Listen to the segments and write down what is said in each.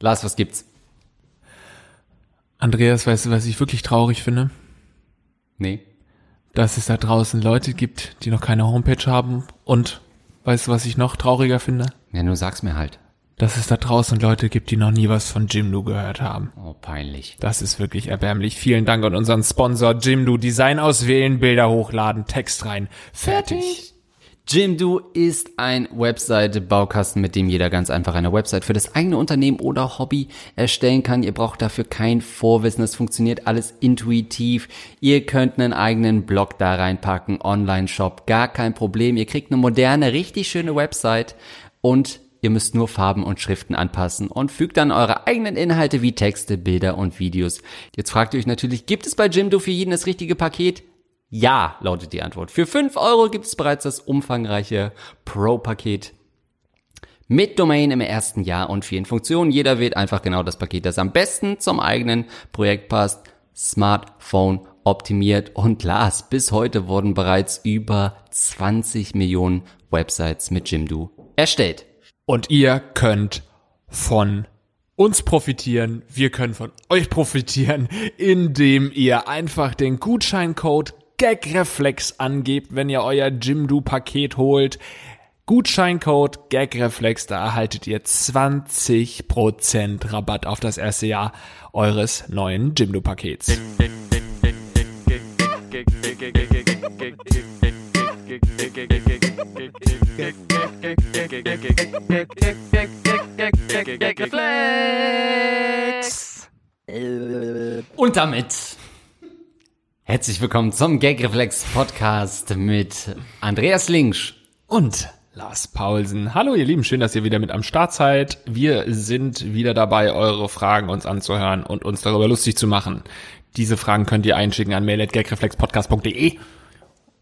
Lars, was gibt's? Andreas, weißt du, was ich wirklich traurig finde? Nee. Dass es da draußen Leute gibt, die noch keine Homepage haben. Und weißt du, was ich noch trauriger finde? Ja, nur sag's mir halt. Dass es da draußen Leute gibt, die noch nie was von Jimdo gehört haben. Oh, peinlich. Das ist wirklich erbärmlich. Vielen Dank an unseren Sponsor Jimdo. Design auswählen, Bilder hochladen, Text rein. Fertig. Jimdo ist ein Webseite-Baukasten, mit dem jeder ganz einfach eine Website für das eigene Unternehmen oder Hobby erstellen kann. Ihr braucht dafür kein Vorwissen, es funktioniert alles intuitiv. Ihr könnt einen eigenen Blog da reinpacken, Online-Shop, gar kein Problem. Ihr kriegt eine moderne, richtig schöne Website und Ihr müsst nur Farben und Schriften anpassen und fügt dann eure eigenen Inhalte wie Texte, Bilder und Videos. Jetzt fragt ihr euch natürlich, gibt es bei Jimdo für jeden das richtige Paket? Ja, lautet die Antwort. Für 5 Euro gibt es bereits das umfangreiche Pro-Paket mit Domain im ersten Jahr und vielen Funktionen. Jeder wählt einfach genau das Paket, das am besten zum eigenen Projekt passt. Smartphone optimiert und Lars, bis heute wurden bereits über 20 Millionen Websites mit Jimdo erstellt. Und ihr könnt von uns profitieren, wir können von euch profitieren, indem ihr einfach den Gutscheincode GAGREFLEX angebt, wenn ihr euer Jimdo-Paket holt. Gutscheincode GAGREFLEX, da erhaltet ihr 20% Rabatt auf das erste Jahr eures neuen Jimdo-Pakets. Und damit herzlich willkommen zum Gagreflex Podcast mit Andreas Linksch und Lars Paulsen. Hallo ihr Lieben, schön, dass ihr wieder mit am Start seid. Wir sind wieder dabei, eure Fragen uns anzuhören und uns darüber lustig zu machen. Diese Fragen könnt ihr einschicken an mail.gagreflexpodcast.de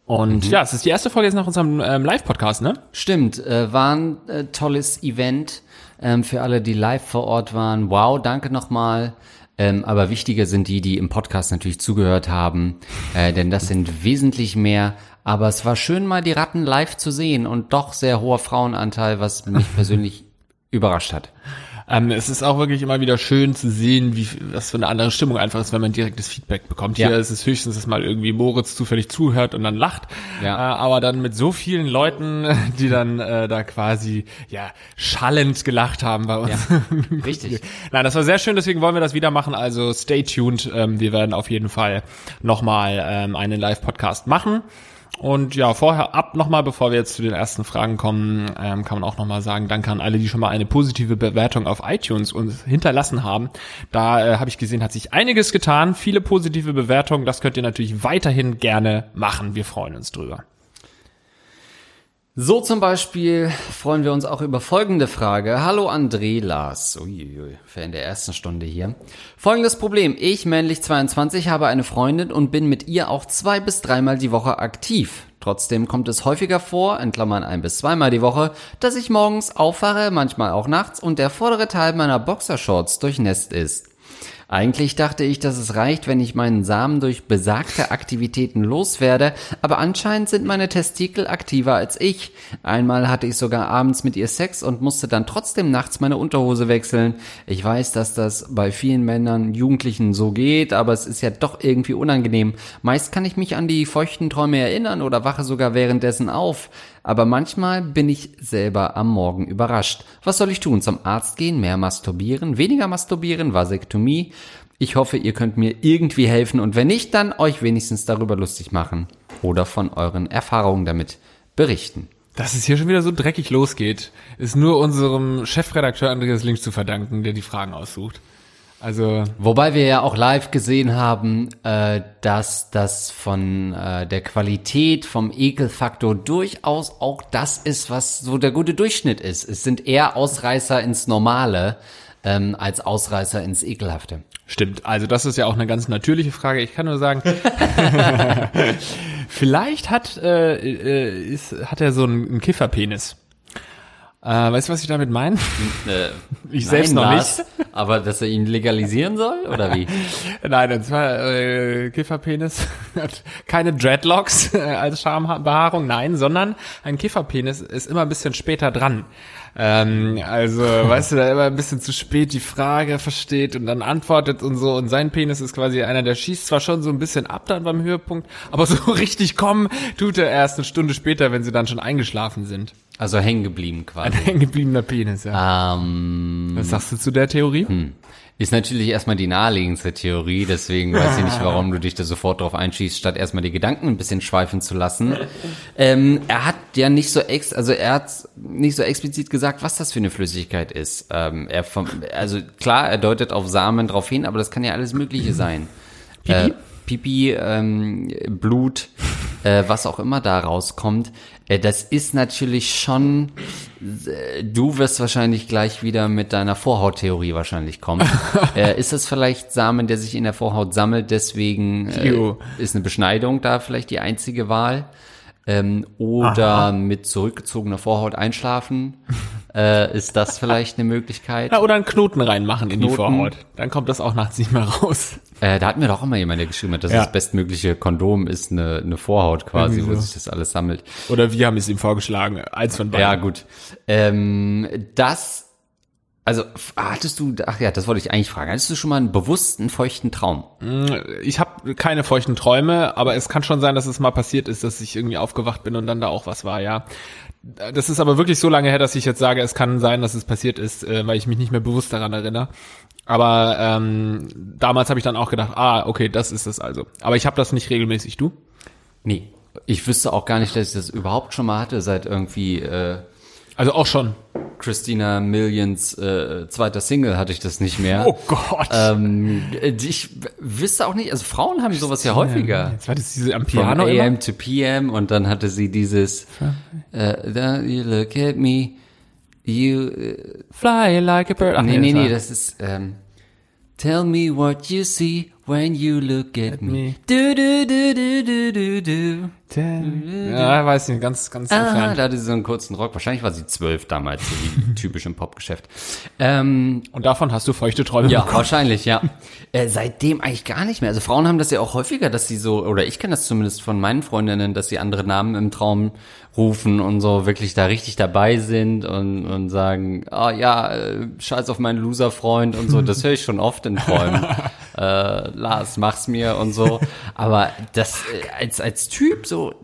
und mhm. ja, es ist die erste Folge jetzt nach unserem ähm, Live-Podcast, ne? Stimmt, äh, war ein äh, tolles Event ähm, für alle, die live vor Ort waren. Wow, danke nochmal. Ähm, aber wichtiger sind die, die im Podcast natürlich zugehört haben, äh, denn das sind wesentlich mehr. Aber es war schön, mal die Ratten live zu sehen und doch sehr hoher Frauenanteil, was mich persönlich überrascht hat. Ähm, es ist auch wirklich immer wieder schön zu sehen, wie was für eine andere Stimmung einfach ist, wenn man direktes Feedback bekommt. Hier ist es höchstens, dass mal irgendwie Moritz zufällig zuhört und dann lacht. Ja. Äh, aber dann mit so vielen Leuten, die dann äh, da quasi ja schallend gelacht haben bei uns. Ja. Richtig. Nein, das war sehr schön, deswegen wollen wir das wieder machen. Also stay tuned. Ähm, wir werden auf jeden Fall nochmal ähm, einen Live-Podcast machen. Und ja, vorher ab nochmal, bevor wir jetzt zu den ersten Fragen kommen, ähm, kann man auch nochmal sagen, danke an alle, die schon mal eine positive Bewertung auf iTunes uns hinterlassen haben. Da äh, habe ich gesehen, hat sich einiges getan, viele positive Bewertungen. Das könnt ihr natürlich weiterhin gerne machen. Wir freuen uns drüber. So zum Beispiel freuen wir uns auch über folgende Frage. Hallo André Lars. Uiuiui, für in der ersten Stunde hier. Folgendes Problem. Ich, männlich 22, habe eine Freundin und bin mit ihr auch zwei bis dreimal die Woche aktiv. Trotzdem kommt es häufiger vor, in Klammern ein bis zweimal die Woche, dass ich morgens aufwache, manchmal auch nachts und der vordere Teil meiner Boxershorts durchnässt ist. Eigentlich dachte ich, dass es reicht, wenn ich meinen Samen durch besagte Aktivitäten loswerde, aber anscheinend sind meine Testikel aktiver als ich. Einmal hatte ich sogar abends mit ihr Sex und musste dann trotzdem nachts meine Unterhose wechseln. Ich weiß, dass das bei vielen Männern, Jugendlichen so geht, aber es ist ja doch irgendwie unangenehm. Meist kann ich mich an die feuchten Träume erinnern oder wache sogar währenddessen auf aber manchmal bin ich selber am Morgen überrascht. Was soll ich tun? Zum Arzt gehen, mehr masturbieren, weniger masturbieren, Vasektomie? Ich hoffe, ihr könnt mir irgendwie helfen und wenn nicht, dann euch wenigstens darüber lustig machen oder von euren Erfahrungen damit berichten. Dass es hier schon wieder so dreckig losgeht, ist nur unserem Chefredakteur Andreas Links zu verdanken, der die Fragen aussucht. Also wobei wir ja auch live gesehen haben, äh, dass das von äh, der Qualität, vom Ekelfaktor durchaus auch das ist, was so der gute Durchschnitt ist. Es sind eher Ausreißer ins Normale ähm, als Ausreißer ins Ekelhafte. Stimmt. Also das ist ja auch eine ganz natürliche Frage. Ich kann nur sagen, vielleicht hat äh, äh, ist, hat er so einen, einen Kifferpenis. Äh, weißt du, was ich damit meine? Äh, ich nein, selbst noch Lars, nicht. Aber dass er ihn legalisieren soll, oder wie? nein, und zwar äh, Kifferpenis hat keine Dreadlocks äh, als Schambehaarung, nein, sondern ein Kifferpenis ist immer ein bisschen später dran. Ähm, also, weißt du, da immer ein bisschen zu spät die Frage versteht und dann antwortet und so. Und sein Penis ist quasi einer, der schießt zwar schon so ein bisschen ab dann beim Höhepunkt, aber so richtig kommen tut er erst eine Stunde später, wenn sie dann schon eingeschlafen sind. Also hängen geblieben quasi. Ein hängengebliebener Penis, ja. Ähm, Was sagst du zu der Theorie? ist natürlich erstmal die naheliegendste Theorie, deswegen weiß ich nicht, warum du dich da sofort drauf einschießt, statt erstmal die Gedanken ein bisschen schweifen zu lassen. Ähm, er hat ja nicht so ex, also er hat nicht so explizit gesagt, was das für eine Flüssigkeit ist. Ähm, er vom, also klar, er deutet auf Samen drauf hin, aber das kann ja alles Mögliche sein. Pipi? Äh, Pipi, ähm, Blut, äh, was auch immer da rauskommt. Äh, das ist natürlich schon, äh, du wirst wahrscheinlich gleich wieder mit deiner Vorhauttheorie wahrscheinlich kommen. äh, ist das vielleicht Samen, der sich in der Vorhaut sammelt, deswegen äh, ist eine Beschneidung da vielleicht die einzige Wahl? Ähm, oder mit zurückgezogener Vorhaut einschlafen? äh, ist das vielleicht eine Möglichkeit? Ja, oder einen Knoten reinmachen in die Knoten. Vorhaut. Dann kommt das auch nachts nicht mehr raus. Äh, da hat mir doch immer jemand, der geschrieben hat, dass Ja. das bestmögliche Kondom ist eine, eine Vorhaut quasi, Irgendwie wo so. sich das alles sammelt. Oder wir haben es ihm vorgeschlagen. Eins von beiden. Ja, gut. Ähm, das, also hattest du, ach ja, das wollte ich eigentlich fragen. Hattest du schon mal einen bewussten, feuchten Traum? Ich habe keine feuchten Träume, aber es kann schon sein, dass es mal passiert ist, dass ich irgendwie aufgewacht bin und dann da auch was war, ja. Das ist aber wirklich so lange her, dass ich jetzt sage, es kann sein, dass es passiert ist, äh, weil ich mich nicht mehr bewusst daran erinnere. Aber ähm, damals habe ich dann auch gedacht, ah, okay, das ist es also. Aber ich habe das nicht regelmäßig. Du? Nee. Ich wüsste auch gar nicht, dass ich das überhaupt schon mal hatte, seit irgendwie äh, Also auch schon. Christina Millions äh, zweiter Single hatte ich das nicht mehr. Oh Gott. Ähm, ich w- wüsste auch nicht, also Frauen haben sowas ja häufiger. Jetzt war das diese am From Piano AM immer? to PM und dann hatte sie dieses äh, You look at me, you äh, Fly like a bird. Ach, nee, nee, nee, das das ist ähm, Tell me what you see when you look at me. me. Du, du, du, du, du, du, du. Ja, weiß nicht, ganz, ganz Ah, entfernt. da hatte sie so einen kurzen Rock. Wahrscheinlich war sie zwölf damals, so wie typisch im Popgeschäft. Ähm, Und davon hast du feuchte Träume Ja, bekommen. wahrscheinlich, ja. Äh, seitdem eigentlich gar nicht mehr. Also Frauen haben das ja auch häufiger, dass sie so, oder ich kenne das zumindest von meinen Freundinnen, dass sie andere Namen im Traum rufen und so wirklich da richtig dabei sind und, und sagen, ah ja, äh, scheiß auf meinen Loser-Freund und so. Das höre ich schon oft in Träumen. Äh, Lars, mach's mir und so. Aber das äh, als, als Typ so,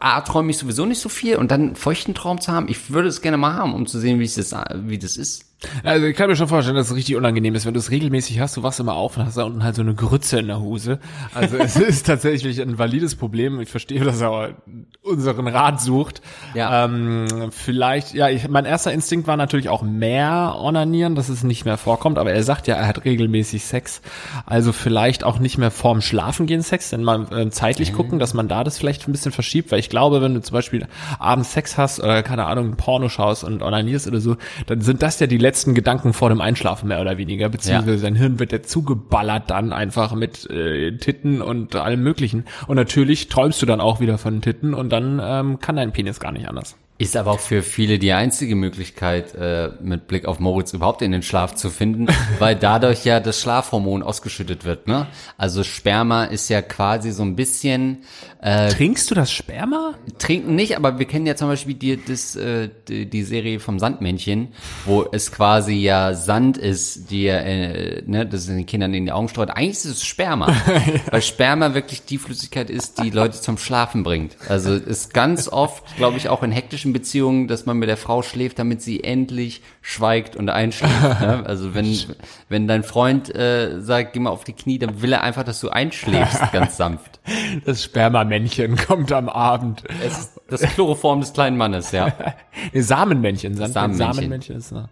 A, träume ich sowieso nicht so viel und dann einen feuchten Traum zu haben, ich würde es gerne mal haben, um zu sehen, wie es das, wie das ist. Also ich kann mir schon vorstellen, dass es richtig unangenehm ist, wenn du es regelmäßig hast, du wachst immer auf und hast da unten halt so eine Grütze in der Hose. Also es ist tatsächlich ein valides Problem. Ich verstehe, dass er unseren Rat sucht. Ja. Ähm, vielleicht, ja, ich, mein erster Instinkt war natürlich auch mehr onanieren, dass es nicht mehr vorkommt, aber er sagt ja, er hat regelmäßig Sex. Also vielleicht auch nicht mehr vorm Schlafengehen Sex, denn mal äh, zeitlich gucken, dass man da das vielleicht ein bisschen verschiebt, weil ich glaube, wenn du zum Beispiel abends Sex hast oder keine Ahnung, Porno schaust und onanierst oder so, dann sind das ja die letzten Gedanken vor dem Einschlafen mehr oder weniger, beziehungsweise sein Hirn wird ja zugeballert dann einfach mit äh, Titten und allem möglichen. Und natürlich träumst du dann auch wieder von Titten und dann ähm, kann dein Penis gar nicht anders. Ist aber auch für viele die einzige Möglichkeit, äh, mit Blick auf Moritz überhaupt in den Schlaf zu finden, weil dadurch ja das Schlafhormon ausgeschüttet wird. Ne? Also Sperma ist ja quasi so ein bisschen Trinkst du das Sperma? trinken nicht, aber wir kennen ja zum Beispiel die, das, äh, die, die Serie vom Sandmännchen, wo es quasi ja Sand ist, die äh, ne, das den Kindern in die Augen streut. Eigentlich ist es Sperma, weil Sperma wirklich die Flüssigkeit ist, die Leute zum Schlafen bringt. Also ist ganz oft, glaube ich, auch in hektischen Beziehungen, dass man mit der Frau schläft, damit sie endlich schweigt und einschläft. ne? Also wenn wenn dein Freund äh, sagt, geh mal auf die Knie, dann will er einfach, dass du einschläfst, ganz sanft. Das Spermamännchen kommt am Abend. Es ist das Chloroform des kleinen Mannes, ja. Nee, Samenmännchen, Sand Samenmännchen. Samenmännchen ist ne.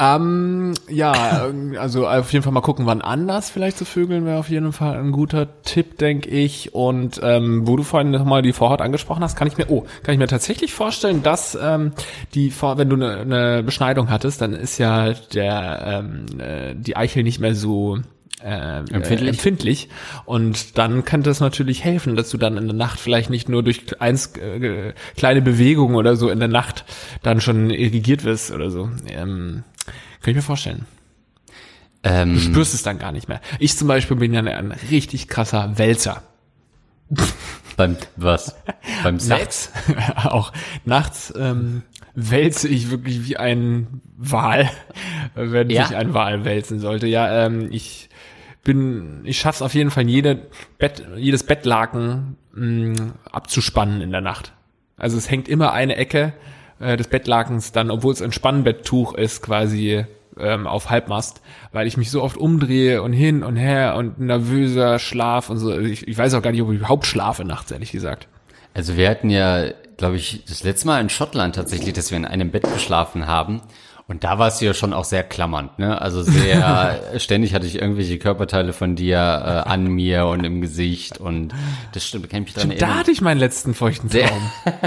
Ähm, ja, also auf jeden Fall mal gucken, wann anders vielleicht zu vögeln wäre auf jeden Fall ein guter Tipp, denke ich. Und ähm, wo du vorhin nochmal die Vorhaut angesprochen hast, kann ich mir, oh, kann ich mir tatsächlich vorstellen, dass ähm, die Vor wenn du eine ne Beschneidung hattest, dann ist ja der ähm, äh, die Eichel nicht mehr so äh, Empfindlich. Äh, empfindlich. Und dann könnte es natürlich helfen, dass du dann in der Nacht vielleicht nicht nur durch eins äh, kleine Bewegungen oder so in der Nacht dann schon irrigiert wirst oder so. Ähm, kann ich mir vorstellen. Du Ähm, spürst es dann gar nicht mehr. Ich zum Beispiel bin ja ein richtig krasser Wälzer. Beim was? Beim Sex? Nachts, auch nachts ähm, wälze ich wirklich wie ein Wal, wenn Ja. sich ein Wal wälzen sollte. Ja, ähm, ich bin, ich schaff's auf jeden Fall, jede Bett, jedes Bettlaken mh, abzuspannen in der Nacht. Also es hängt immer eine Ecke äh, des Bettlakens dann, obwohl es ein Spannbetttuch ist, quasi ähm, auf Halbmast, weil ich mich so oft umdrehe und hin und her und nervöser Schlaf und so. Ich, ich weiß auch gar nicht, ob ich überhaupt schlafe nachts, ehrlich gesagt. Also wir hatten ja, glaube ich, das letzte Mal in Schottland tatsächlich, dass wir in einem Bett geschlafen haben. Und da warst du ja schon auch sehr klammernd, ne? Also sehr, ständig hatte ich irgendwelche Körperteile von dir äh, an mir und im Gesicht und das stimmt, kann ich mich dran Da erinnern. hatte ich meinen letzten feuchten Traum.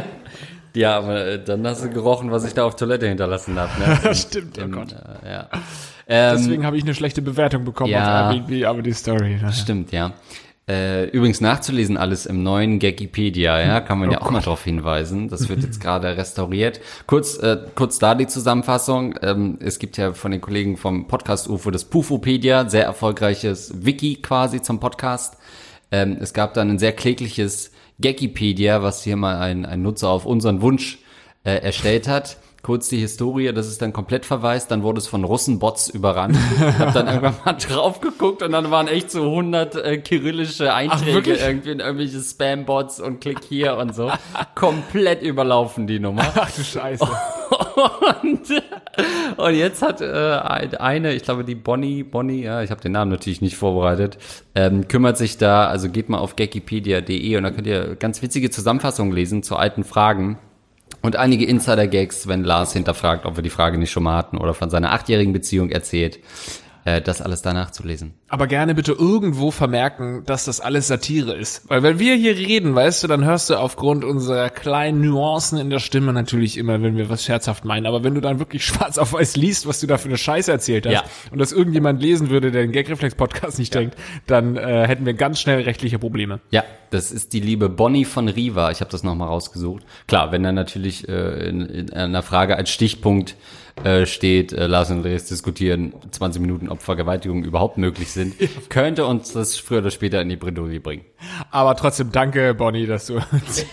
Ja, aber äh, dann hast du gerochen, was ich da auf Toilette hinterlassen habe, ne? Stimmt, oh Im, Gott. äh, ja. Ähm, Deswegen habe ich eine schlechte Bewertung bekommen ja. auf Airbnb, aber die Story. ne? Stimmt, ja. Äh, übrigens nachzulesen alles im neuen Gagipedia, ja, kann man ja auch mal darauf hinweisen. Das wird jetzt gerade restauriert. Kurz, äh, kurz da die Zusammenfassung. Ähm, es gibt ja von den Kollegen vom Podcast UFO das Pufopedia, sehr erfolgreiches Wiki quasi zum Podcast. Ähm, es gab dann ein sehr klägliches Gagipedia, was hier mal ein, ein Nutzer auf unseren Wunsch äh, erstellt hat. Kurz die Historie, das ist dann komplett verwaist, dann wurde es von Russenbots überrannt. Ich habe dann irgendwann mal drauf geguckt und dann waren echt so 100 äh, kyrillische Einträge wirklich? irgendwie in irgendwelche Spam-Bots und klick hier und so. Komplett überlaufen die Nummer. Ach du Scheiße. Und, und jetzt hat äh, eine, ich glaube die Bonnie, Bonnie, ja, ich habe den Namen natürlich nicht vorbereitet, ähm, kümmert sich da, also geht mal auf gakipedia.de und da könnt ihr ganz witzige Zusammenfassungen lesen zu alten Fragen. Und einige Insider-Gags, wenn Lars hinterfragt, ob wir die Frage nicht schon mal hatten oder von seiner achtjährigen Beziehung erzählt, äh, das alles danach zu lesen. Aber gerne bitte irgendwo vermerken, dass das alles Satire ist. Weil wenn wir hier reden, weißt du, dann hörst du aufgrund unserer kleinen Nuancen in der Stimme natürlich immer, wenn wir was scherzhaft meinen. Aber wenn du dann wirklich schwarz auf weiß liest, was du da für eine Scheiße erzählt hast Ja. und das irgendjemand lesen würde, der den Gagreflex-Podcast nicht denkt, dann äh, hätten wir ganz schnell rechtliche Probleme. Ja, das ist die liebe Bonnie von Riva. Ich habe das nochmal rausgesucht. Klar, wenn dann natürlich äh, in, in einer Frage als Stichpunkt äh, steht, äh, Lars und Andreas diskutieren 20 Minuten, ob Vergewaltigungen überhaupt möglich sind, könnte uns das früher oder später in die Bredouille bringen. Aber trotzdem danke, Bonnie, dass du uns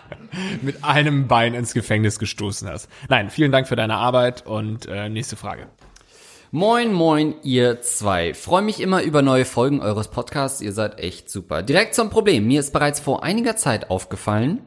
mit einem Bein ins Gefängnis gestoßen hast. Nein, vielen Dank für deine Arbeit und äh, nächste Frage. Moin, moin, ihr zwei. Freue mich immer über neue Folgen eures Podcasts. Ihr seid echt super. Direkt zum Problem. Mir ist bereits vor einiger Zeit aufgefallen,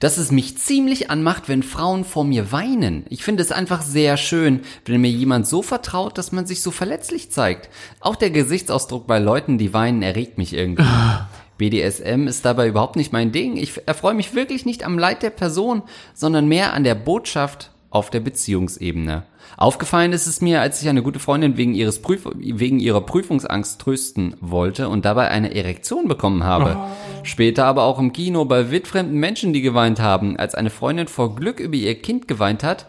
dass es mich ziemlich anmacht, wenn Frauen vor mir weinen. Ich finde es einfach sehr schön, wenn mir jemand so vertraut, dass man sich so verletzlich zeigt. Auch der Gesichtsausdruck bei Leuten, die weinen, erregt mich irgendwie. BDSM ist dabei überhaupt nicht mein Ding. Ich erfreue mich wirklich nicht am Leid der Person, sondern mehr an der Botschaft auf der Beziehungsebene. Aufgefallen ist es mir, als ich eine gute Freundin wegen, ihres Prüf wegen ihrer Prüfungsangst trösten wollte und dabei eine Erektion bekommen habe. Später aber auch im Kino bei wildfremden Menschen, die geweint haben, als eine Freundin vor Glück über ihr Kind geweint hat,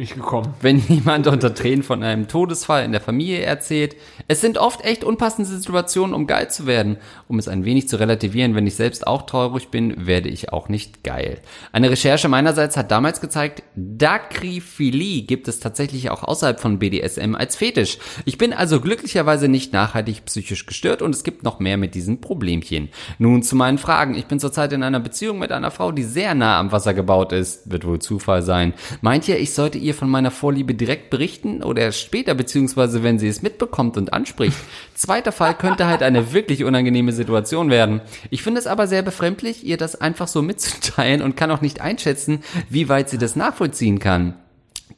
Ich gekommen. wenn jemand unter Tränen von einem Todesfall in der Familie erzählt. Es sind oft echt unpassende Situationen, um geil zu werden. Um es ein wenig zu relativieren, wenn ich selbst auch traurig bin, werde ich auch nicht geil. Eine Recherche meinerseits hat damals gezeigt, Dakriphilie gibt es tatsächlich auch außerhalb von BDSM als Fetisch. Ich bin also glücklicherweise nicht nachhaltig psychisch gestört und es gibt noch mehr mit diesem Problemchen. Nun zu meinen Fragen. Ich bin zurzeit in einer Beziehung mit einer Frau, die sehr nah am Wasser gebaut ist. Wird wohl Zufall sein. Meint ihr, ich sollte ihr von meiner Vorliebe direkt berichten oder erst später, beziehungsweise wenn sie es mitbekommt und anspricht? Zweiter Fall könnte halt eine wirklich unangenehme Situation werden. Ich finde es aber sehr befremdlich, ihr das einfach so mitzuteilen und kann auch nicht einschätzen, wie weit sie das nachvollziehen kann.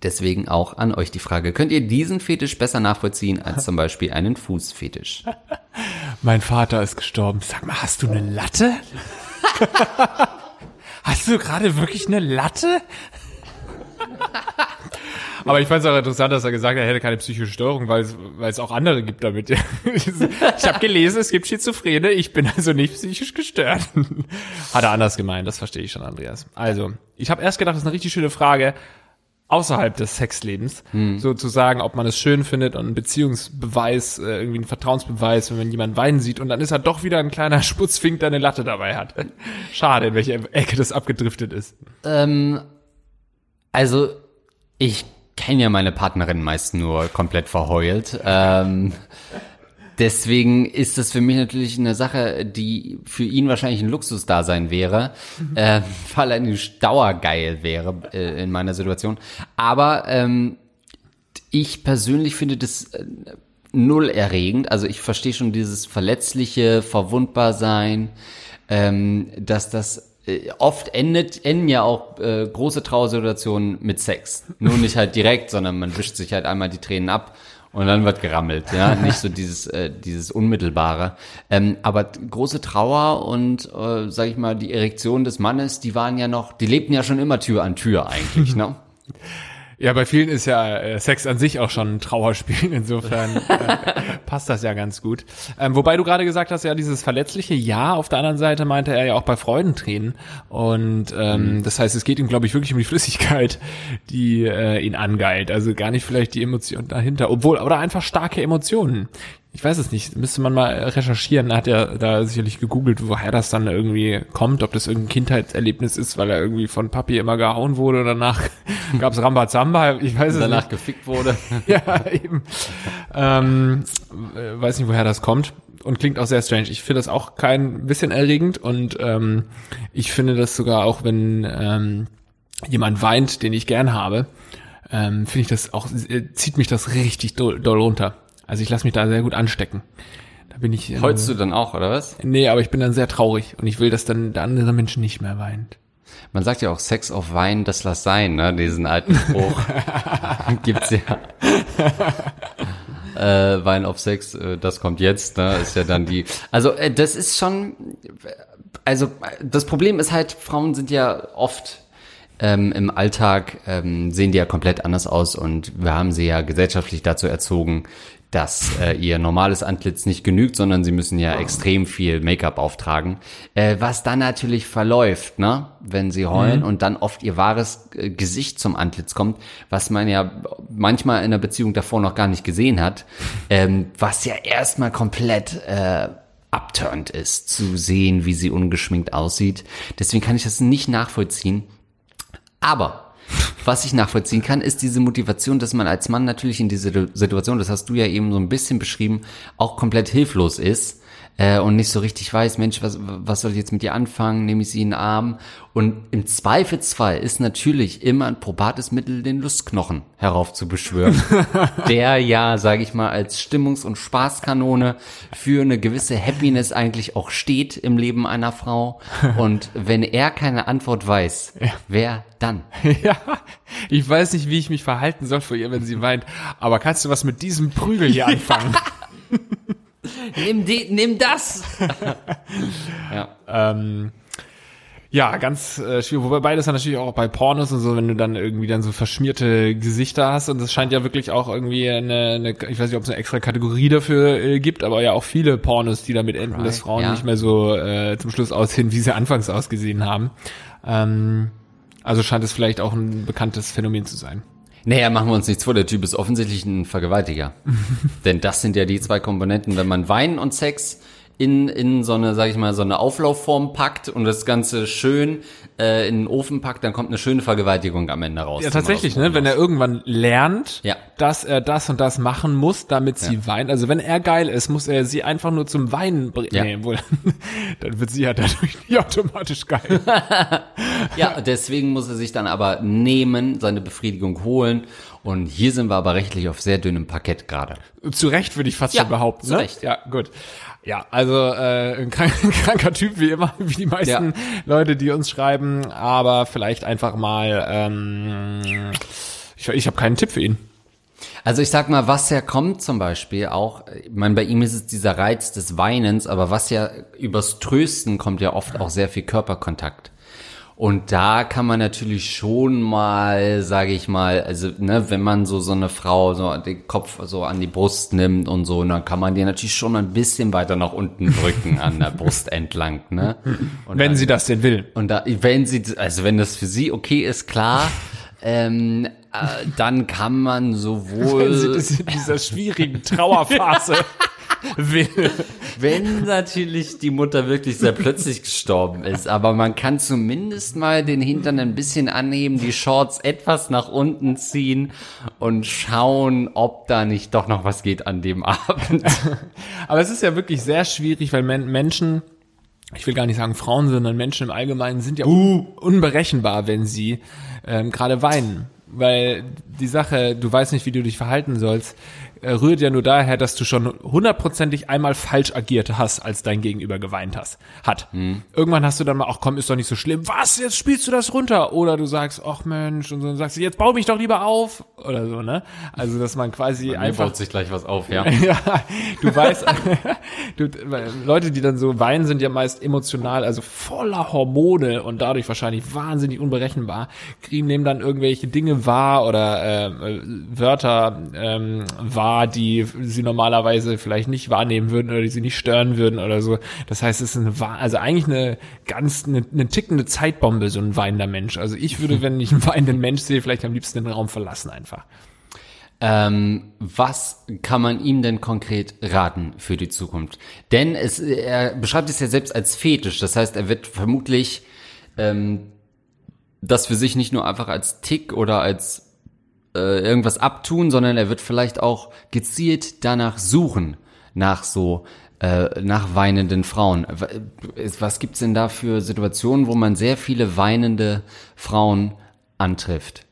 Deswegen auch an euch die Frage, könnt ihr diesen Fetisch besser nachvollziehen als zum Beispiel einen Fußfetisch? Mein Vater ist gestorben. Sag mal, hast du eine Latte? hast du gerade wirklich eine Latte? Aber ich fand es auch interessant, dass er gesagt hat, er hätte keine psychische Störung, weil es, weil es auch andere gibt damit. ich habe gelesen, es gibt Schizophrene, ich bin also nicht psychisch gestört. Hat er anders gemeint, das verstehe ich schon, Andreas. Also, ich habe erst gedacht, das ist eine richtig schöne Frage außerhalb des Sexlebens, so zu sagen, ob man es schön findet und ein Beziehungsbeweis, äh, irgendwie ein Vertrauensbeweis, wenn man jemanden weinen sieht und dann ist er doch wieder ein kleiner Sputzfink, der eine Latte dabei hat. Schade, in welche Ecke das abgedriftet ist. Ähm, also, ich kenne ja meine Partnerin meist nur komplett verheult. Ähm, deswegen ist das für mich natürlich eine Sache, die für ihn wahrscheinlich ein Luxusdasein wäre, äh, weil er nicht dauergeil wäre äh, in meiner Situation. Aber ähm, ich persönlich finde das äh, null erregend. Also ich verstehe schon dieses verletzliche, verwundbar sein, ähm, dass das oft endet, enden ja auch äh, große Trauersituationen mit Sex. Nur nicht halt direkt, sondern man wischt sich halt einmal die Tränen ab und dann wird gerammelt, ja, nicht so dieses äh, dieses unmittelbare. Ähm, aber große Trauer und äh, sag ich mal die Erektion des Mannes, die waren ja noch, die lebten ja schon immer Tür an Tür eigentlich, ne? Ja, bei vielen ist ja äh, Sex an sich auch schon ein Trauerspiel, insofern äh, passt das ja ganz gut. Ähm, wobei du gerade gesagt hast, ja, dieses verletzliche Ja, auf der anderen Seite meinte er ja auch bei Freudentränen. Und ähm, mhm. das heißt, es geht ihm, glaube ich, wirklich um die Flüssigkeit, die äh, ihn angeilt. Also gar nicht vielleicht die Emotion dahinter, obwohl, oder einfach starke Emotionen ich weiß es nicht, müsste man mal recherchieren. Er hat ja da sicherlich gegoogelt, woher das dann irgendwie kommt, ob das irgendein Kindheitserlebnis ist, weil er irgendwie von Papi immer gehauen wurde und danach gab's Rambazamba, ich weiß es danach nicht. gefickt wurde. ja, eben. Ähm, weiß nicht, woher das kommt und klingt auch sehr strange. Ich finde das auch kein bisschen erregend und ähm, ich finde das sogar auch, wenn ähm, jemand weint, den ich gern habe, ähm, finde ich das auch, äh, zieht mich das richtig doll, doll runter. Also ich lasse mich da sehr gut anstecken. Da bin ich. Äh, Heulst du dann auch, oder was? Nee, aber ich bin dann sehr traurig und ich will, dass dann der andere Mensch nicht mehr weint. Man sagt ja auch Sex auf Wein, das lass sein, ne? Diesen alten Spruch. Gibt's ja. äh, Wein auf Sex, äh, das kommt jetzt, ne? Ist ja dann die. Also äh, das ist schon. Also das Problem ist halt, Frauen sind ja oft ähm, im Alltag ähm, sehen die ja komplett anders aus und wir haben sie ja gesellschaftlich dazu erzogen, dass äh, ihr normales Antlitz nicht genügt, sondern sie müssen ja extrem viel Make-up auftragen, äh, was dann natürlich verläuft, ne, wenn sie heulen mhm. und dann oft ihr wahres äh, Gesicht zum Antlitz kommt, was man ja manchmal in der Beziehung davor noch gar nicht gesehen hat, ähm, was ja erstmal komplett äh, abturnt ist, zu sehen, wie sie ungeschminkt aussieht. Deswegen kann ich das nicht nachvollziehen. Aber was ich nachvollziehen kann, ist diese Motivation, dass man als Mann natürlich in dieser Situation, das hast du ja eben so ein bisschen beschrieben, auch komplett hilflos ist äh, und nicht so richtig weiß, Mensch, was, was soll ich jetzt mit dir anfangen? Nehme ich sie in den Arm? Und im Zweifelsfall ist natürlich immer ein probates Mittel, den Lustknochen heraufzubeschwören, der ja, sage ich mal, als Stimmungs- und Spaßkanone für eine gewisse Happiness eigentlich auch steht im Leben einer Frau. Und wenn er keine Antwort weiß, ja. wer dann? Ja, ich weiß nicht, wie ich mich verhalten soll vor ihr, wenn sie weint. Aber kannst du was mit diesem Prügel hier anfangen? Nimm, die, nimm das. ja. Ähm, ja, ganz äh, schwierig. Wobei beides dann natürlich auch bei Pornos und so, wenn du dann irgendwie dann so verschmierte Gesichter hast und es scheint ja wirklich auch irgendwie eine, eine ich weiß nicht, ob es eine extra Kategorie dafür äh, gibt, aber ja auch viele Pornos, die damit enden, right, dass Frauen ja. nicht mehr so äh, zum Schluss aussehen, wie sie anfangs ausgesehen haben. Ähm, also scheint es vielleicht auch ein bekanntes Phänomen zu sein. Naja, machen wir uns nichts vor, der Typ ist offensichtlich ein Vergewaltiger. Denn das sind ja die zwei Komponenten, wenn man Wein und Sex in, in so eine, sag ich mal, so eine Auflaufform packt und das Ganze schön äh, in den Ofen packt, dann kommt eine schöne Vergewaltigung am Ende raus. Ja, tatsächlich, ne? Wenn er irgendwann lernt, ja. dass er das und das machen muss, damit sie ja. weint. Also wenn er geil ist, muss er sie einfach nur zum Weinen bringen. Ja. Nee, wohl, dann wird sie ja dadurch nicht automatisch geil. ja, deswegen muss er sich dann aber nehmen, seine Befriedigung holen. Und hier sind wir aber rechtlich auf sehr dünnem Parkett gerade. Zu Recht würde ich fast ja, schon behaupten. Zu ne? Recht. Ja, gut. Ja, also äh, ein, krank, ein kranker Typ wie immer, wie die meisten ja. Leute, die uns schreiben, aber vielleicht einfach mal, ähm, ich, ich habe keinen Tipp für ihn. Also ich sag mal, was ja kommt zum Beispiel auch, ich meine, bei ihm ist es dieser Reiz des Weinens, aber was ja übers Trösten kommt ja oft auch sehr viel Körperkontakt. Und da kann man natürlich schon mal, sage ich mal, also ne, wenn man so so eine Frau so den Kopf so an die Brust nimmt und so, dann kann man die natürlich schon ein bisschen weiter nach unten drücken an der Brust entlang, ne? Und wenn dann, sie das denn will. Und da, wenn sie, also wenn das für sie okay ist, klar. ähm, äh, dann kann man sowohl wenn sie das in dieser schwierigen Trauerphase. Wenn natürlich die Mutter wirklich sehr plötzlich gestorben ist, aber man kann zumindest mal den Hintern ein bisschen anheben, die Shorts etwas nach unten ziehen und schauen, ob da nicht doch noch was geht an dem Abend. Aber es ist ja wirklich sehr schwierig, weil Men Menschen, ich will gar nicht sagen Frauen, sondern Menschen im Allgemeinen sind ja un unberechenbar, wenn sie ähm, gerade weinen. Weil die Sache, du weißt nicht, wie du dich verhalten sollst, rührt ja nur daher, dass du schon hundertprozentig einmal falsch agiert hast, als dein Gegenüber geweint hast, hat. Irgendwann hast du dann mal, ach komm, ist doch nicht so schlimm. Was, jetzt spielst du das runter? Oder du sagst, ach Mensch, und so und sagst du, jetzt bau mich doch lieber auf. Oder so, ne? Also, dass man quasi einfach baut sich gleich was auf, ja. ja, du weißt, du, Leute, die dann so weinen, sind ja meist emotional, also voller Hormone und dadurch wahrscheinlich wahnsinnig unberechenbar, kriegen nehmen dann irgendwelche Dinge wahr oder äh, Wörter ähm, wahr, die sie normalerweise vielleicht nicht wahrnehmen würden oder die sie nicht stören würden oder so. Das heißt, es ist eine, also eigentlich eine ganz, eine, eine tickende Zeitbombe, so ein weinender Mensch. Also ich würde, wenn ich einen weinenden Mensch sehe, vielleicht am liebsten den Raum verlassen einfach. Ähm, was kann man ihm denn konkret raten für die Zukunft? Denn es, er beschreibt es ja selbst als Fetisch. Das heißt, er wird vermutlich ähm, das für sich nicht nur einfach als Tick oder als äh, irgendwas abtun, sondern er wird vielleicht auch gezielt danach suchen, nach so äh, nach weinenden Frauen. W- Was gibt's denn da für Situationen, wo man sehr viele weinende Frauen antrifft?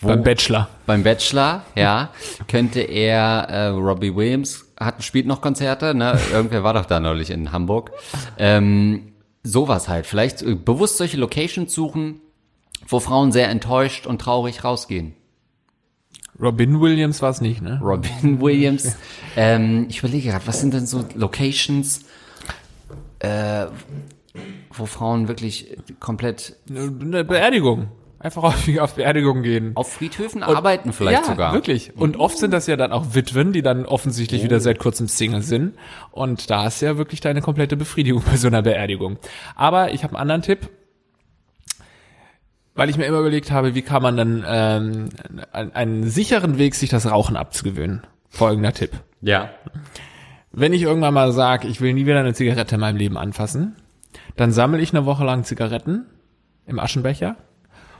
Wo- Beim Bachelor. beim Bachelor, ja, könnte er, äh, Robbie Williams hat, spielt noch Konzerte, ne? Irgendwer war doch da neulich in Hamburg. Ähm, sowas halt. Vielleicht äh, bewusst solche Locations suchen, wo Frauen sehr enttäuscht und traurig rausgehen. Robin Williams war es nicht, ne? Robin Williams. Ähm, ich überlege gerade, was sind denn so Locations, äh, wo Frauen wirklich komplett Eine Beerdigung. Einfach häufig auf Beerdigungen gehen. auf Friedhöfen arbeiten vielleicht ja, sogar. wirklich. Und oft sind das ja dann auch Witwen, die dann offensichtlich wieder seit kurzem Single sind. Und da ist ja wirklich deine komplette Befriedigung bei so einer Beerdigung. Aber ich habe einen anderen Tipp. Weil ich mir immer überlegt habe, wie kann man dann ähm, einen, einen sicheren Weg, sich das Rauchen abzugewöhnen. Folgender Tipp. Ja. Wenn ich irgendwann mal sage, ich will nie wieder eine Zigarette in meinem Leben anfassen, dann sammle ich eine Woche lang Zigaretten im Aschenbecher,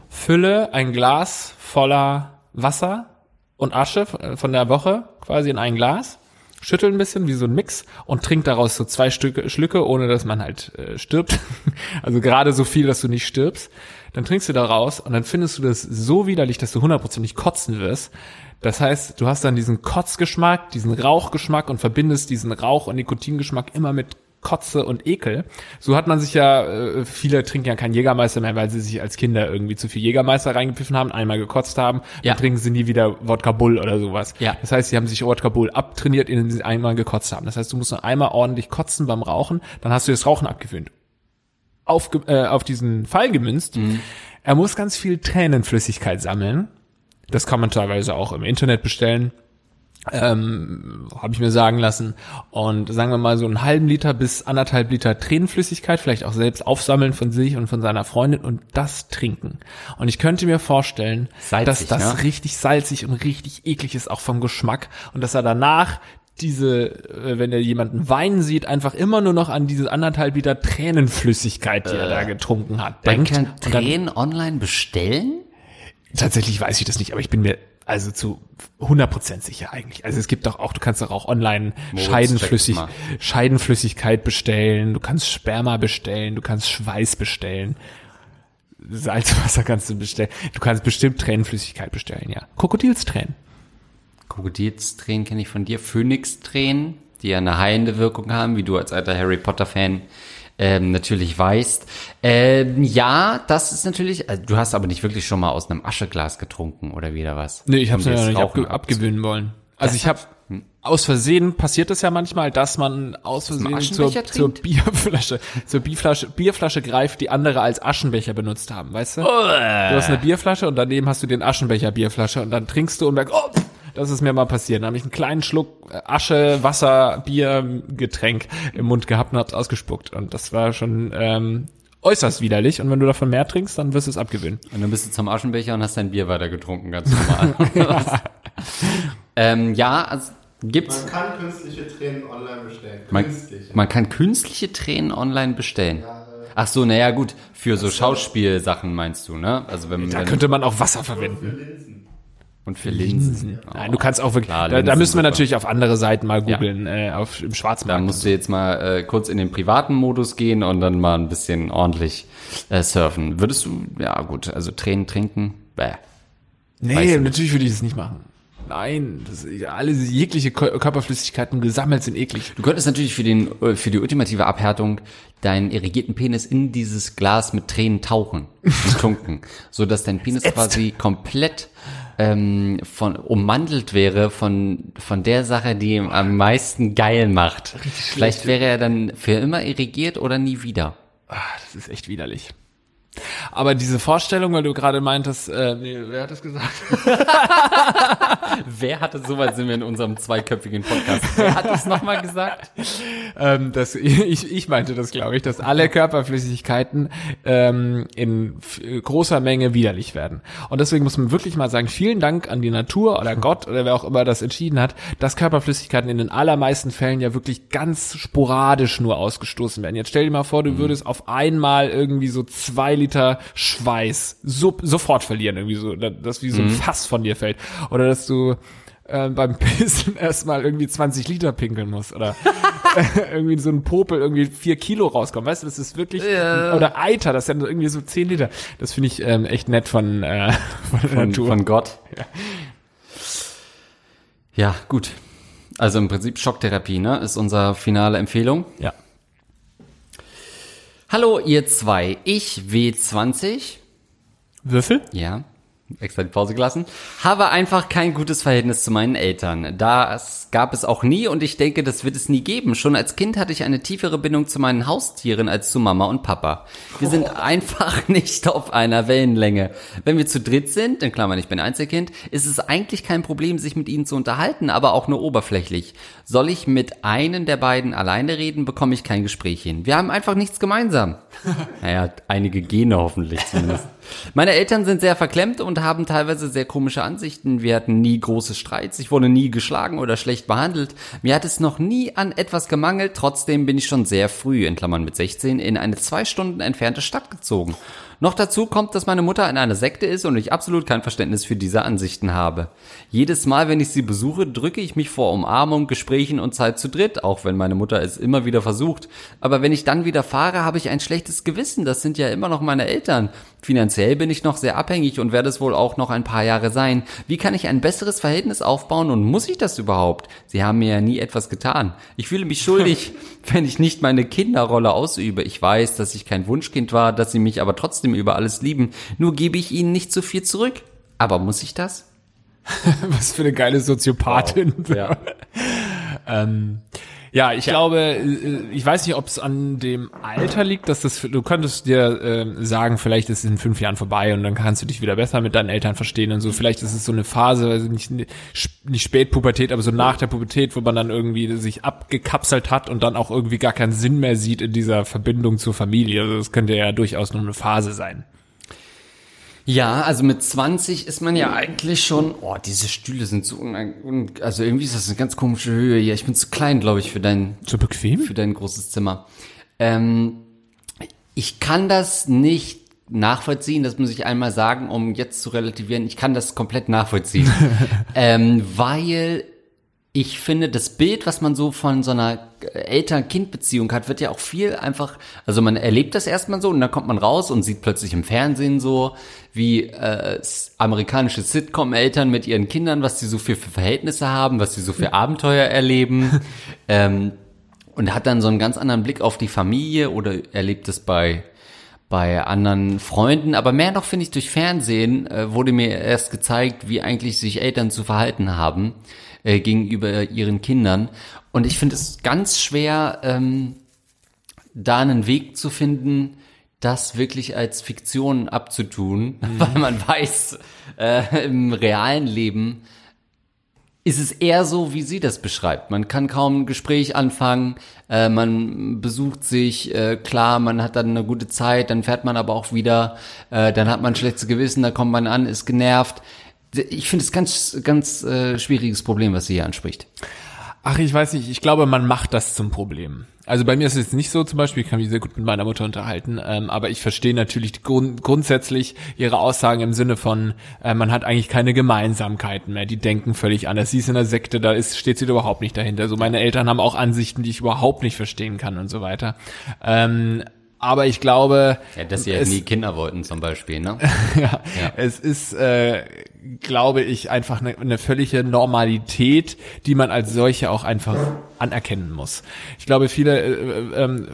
fülle ein Glas voller Wasser und Asche von der Woche quasi in ein Glas, schüttel ein bisschen wie so ein Mix und trink daraus so zwei Stücke, Schlücke, ohne dass man halt äh, stirbt. Also gerade so viel, dass du nicht stirbst. Dann trinkst du daraus und dann findest du das so widerlich, dass du hundertprozentig kotzen wirst. Das heißt, du hast dann diesen Kotzgeschmack, diesen Rauchgeschmack und verbindest diesen Rauch- und Nikotingeschmack immer mit Kotze und Ekel. So hat man sich ja, äh, viele trinken ja keinen Jägermeister mehr, weil sie sich als Kinder irgendwie zu viel Jägermeister reingepfiffen haben, einmal gekotzt haben, Ja. dann trinken sie nie wieder Wodka Bull oder sowas. Ja. Das heißt, sie haben sich Wodka Bull abtrainiert, indem sie einmal gekotzt haben. Das heißt, du musst nur einmal ordentlich kotzen beim Rauchen, dann hast du das Rauchen abgewöhnt. Auf, äh, auf diesen Fall gemünzt. Er muss ganz viel Tränenflüssigkeit sammeln. Das kann man teilweise auch im Internet bestellen ähm, habe ich mir sagen lassen. Und sagen wir mal so einen halben Liter bis anderthalb Liter Tränenflüssigkeit, vielleicht auch selbst aufsammeln von sich und von seiner Freundin und das trinken. Und ich könnte mir vorstellen, Salzig, dass das ne? richtig salzig und richtig eklig ist, auch vom Geschmack. Und dass er danach diese, äh, wenn er jemanden weinen sieht, einfach immer nur noch an diese anderthalb Liter Tränenflüssigkeit, die er da getrunken hat, Man denkt. kann Und dann- Tränen online bestellen? Tatsächlich weiß ich das nicht, aber ich bin mir also zu 100% sicher eigentlich. Also es gibt doch auch, du kannst doch auch online Moritz, Scheidenflüssig, Scheidenflüssigkeit bestellen, du kannst Sperma bestellen, du kannst Schweiß bestellen. Salzwasser kannst du bestellen. Du kannst bestimmt Tränenflüssigkeit bestellen, ja. Krokodilstränen. Krokodilstränen kenne ich von dir. Phönixtränen, die ja eine heilende Wirkung haben, wie du als alter Harry Potter-Fan ähm, natürlich weißt. Ähm, ja, das ist natürlich, also du hast aber nicht wirklich schon mal aus einem Ascheglas getrunken oder wieder was. Nee, ich habe es ja nicht abge abgewöhnen wollen. Also Das ich habe aus Versehen passiert es ja manmal, dass man aus Versehen zur, zur? Bierflasche, zur Bierflasche, Bierflasche greift, die andere als Aschenbecher benutzt haben, weißt du? Du hast eine Bierflasche und daneben hast du den Aschenbecher Bierflasche und dann trinkst du und merkst, oh, das ist mir mal passiert. Dann habe ich einen kleinen Schluck äh, Asche, Wasser, Bier, Getränk im Mund gehabt und hab's ausgespuckt. Und das war schon ähm, äußerst widerlich. Und wenn du davon mehr trinkst, dann wirst du es abgewöhnen. Und dann bist du zum Aschenbecher und hast dein Bier weiter getrunken, ganz normal. ähm, ja, also Gibt's? Man kann künstliche Tränen online bestellen. Man, Künstliche. man kann künstliche Tränen online bestellen. Ach so, naja, gut. Für so Schauspielsachen meinst du, ne? Also wenn, Da wenn könnte man auch Wasser verwenden. Und für Linsen. Oh, Nein, du kannst auch wirklich, klar, da, da müssen wir natürlich auf andere Seiten mal googeln, äh, auf, im Da Schwarzmarkt. musst du jetzt mal äh, kurz in den privaten Modus gehen und dann mal ein bisschen ordentlich äh, surfen. Würdest du, ja gut, also Tränen trinken? Bäh. nee, natürlich würde ich das nicht machen. Nein, das, alle jegliche Kö- Körperflüssigkeiten gesammelt sind eklig. Du könntest natürlich für, den, äh, für die ultimative Abhärtung deinen irrigierten Penis in dieses Glas mit Tränen tauchen und tunken, so dass dein Penis quasi komplett ähm, von ummantelt wäre von von der Sache, die ihm am meisten geil macht. Vielleicht wäre er dann für immer irrigiert oder nie wieder. Ah, das ist echt widerlich. Aber diese Vorstellung, weil du gerade meintest, äh, nee, wer hat das gesagt? Wer hatte sowas sind wir in unserem zweiköpfigen Podcast? Wer hat das nochmal gesagt? ähm, dass, ich, ich meinte das, glaube ich, dass alle Körperflüssigkeiten ähm, in großer Menge widerlich werden. Und deswegen muss man wirklich mal sagen, vielen Dank an die Natur oder Gott oder wer auch immer das entschieden hat, dass Körperflüssigkeiten in den allermeisten Fällen ja wirklich ganz sporadisch nur ausgestoßen werden. Jetzt stell dir mal vor, du würdest auf einmal irgendwie so zwei Liter Schweiß so, sofort verlieren, irgendwie so, dass wie so ein Fass von dir fällt. Oder dass du äh, beim Pissen erstmal irgendwie 20 Liter pinkeln musst oder irgendwie so ein Popel irgendwie vier Kilo rauskommt. Weißt du, das ist wirklich oder Eiter, das sind irgendwie so 10 Liter. Das finde ich ähm, echt nett von, äh, von Von, Natur. von Gott. Ja, gut. Also im Prinzip Schocktherapie, ne? Ist unsere finale Empfehlung. ja. Hallo ihr zwei, ich W20, Würfel? ja, extra die Pause gelassen, habe einfach kein gutes Verhältnis zu meinen Eltern. Das gab es auch nie und ich denke, das wird es nie geben. Schon als Kind hatte ich eine tiefere Bindung zu meinen Haustieren als zu Mama und Papa. Wir sind einfach nicht auf einer Wellenlänge. Wenn wir zu dritt sind, in Klammern, ich bin Einzelkind, ist es eigentlich kein Problem, sich mit ihnen zu unterhalten, aber auch nur oberflächlich. Soll ich mit einem der beiden alleine reden, bekomme ich kein Gespräch hin. Wir haben einfach nichts gemeinsam. Naja, einige Gene hoffentlich zumindest. Meine Eltern sind sehr verklemmt und haben teilweise sehr komische Ansichten. Wir hatten nie große Streits. Ich wurde nie geschlagen oder schlecht behandelt. Mir hat es noch nie an etwas gemangelt. Trotzdem bin ich schon sehr früh, in Klammern mit 16, in eine zwei Stunden entfernte Stadt gezogen. Noch dazu kommt, dass meine Mutter in einer Sekte ist und ich absolut kein Verständnis für diese Ansichten habe. Jedes Mal, wenn ich sie besuche, drücke ich mich vor Umarmung, Gesprächen und Zeit zu dritt, auch wenn meine Mutter es immer wieder versucht. Aber wenn ich dann wieder fahre, habe ich ein schlechtes Gewissen. Das sind ja immer noch meine Eltern. Finanziell bin ich noch sehr abhängig und werde es wohl auch noch ein paar Jahre sein. Wie kann ich ein besseres Verhältnis aufbauen und muss ich das überhaupt? Sie haben mir ja nie etwas getan. Ich fühle mich schuldig, wenn ich nicht meine Kinderrolle ausübe. Ich weiß, dass ich kein Wunschkind war, dass sie mich aber trotzdem über alles lieben. Nur gebe ich ihnen nicht so viel zurück. Aber muss ich das? Was für eine geile Soziopathin. Ja. ähm, ja, ich glaube, äh, ich weiß nicht, ob es an dem Alter liegt, dass das, du könntest dir äh, sagen, vielleicht ist es in fünf Jahren vorbei und dann kannst du dich wieder besser mit deinen Eltern verstehen und so. Vielleicht ist es so eine Phase, also nicht, nicht Spätpubertät, aber so nach der Pubertät, wo man dann irgendwie sich abgekapselt hat und dann auch irgendwie gar keinen Sinn mehr sieht in dieser Verbindung zur Familie. Also das könnte ja durchaus nur eine Phase sein. Ja, also mit 20 ist man ja eigentlich schon, oh, diese Stühle sind so, un, un, also irgendwie ist das eine ganz komische Höhe hier. Ich bin zu klein, glaube ich, für dein, So bequem? für dein großes Zimmer. Ähm, ich kann das nicht nachvollziehen, das muss ich einmal sagen, um jetzt zu relativieren. Ich kann das komplett nachvollziehen, ähm, weil ich finde, das Bild, was man so von so einer Eltern-Kind-Beziehung hat, wird ja auch viel einfach, also man erlebt das erstmal so und dann kommt man raus und sieht plötzlich im Fernsehen so, wie äh, amerikanische Sitcom-Eltern mit ihren Kindern, was die so für, für Verhältnisse haben, was die so für Abenteuer erleben. ähm, und hat dann so einen ganz anderen Blick auf die Familie oder erlebt es bei bei anderen Freunden, aber mehr noch finde ich durch Fernsehen äh, wurde mir erst gezeigt, wie eigentlich sich Eltern zu verhalten haben äh, gegenüber ihren Kindern. Und ich finde es ganz schwer, ähm, da einen Weg zu finden, das wirklich als Fiktion abzutun, weil man weiß, äh, im realen Leben ist es eher so, wie sie das beschreibt. Man kann kaum ein Gespräch anfangen, äh, man besucht sich, äh, klar, man hat dann eine gute Zeit, dann fährt man aber auch wieder, äh, dann hat man ein schlechtes Gewissen, dann kommt man an, ist genervt. Ich finde es ganz, ganz äh, schwieriges Problem, was sie hier anspricht. Ach, ich weiß nicht, ich glaube, man macht das zum Problem. Also bei mir ist es jetzt nicht so zum Beispiel, ich kann mich sehr gut mit meiner Mutter unterhalten, ähm, aber ich verstehe natürlich grund grundsätzlich ihre Aussagen im Sinne von, äh, man hat eigentlich keine Gemeinsamkeiten mehr, die denken völlig anders. Sie ist in der Sekte, da ist, steht sie überhaupt nicht dahinter. So meine Eltern haben auch Ansichten, die ich überhaupt nicht verstehen kann und so weiter. Ähm, aber ich glaube, Ja, dass sie halt es- nie Kinder wollten zum Beispiel, ne? ja, es ist, äh, glaube ich, einfach eine, eine völlige Normalität, die man als solche auch einfach anerkennen muss. Ich glaube, viele, äh, ähm,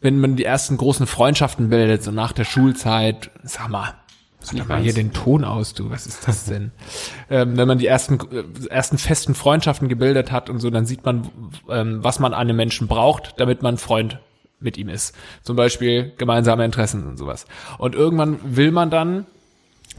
wenn man die ersten großen Freundschaften bildet, so nach der Schulzeit, sag mal, Mach mal hier den Ton aus, du, was ist das denn? ähm, wenn man die ersten, äh, ersten festen Freundschaften gebildet hat und so, dann sieht man, ähm, was man an einem Menschen braucht, damit man Freund mit ihm ist. Zum Beispiel gemeinsame Interessen und sowas. Und irgendwann will man dann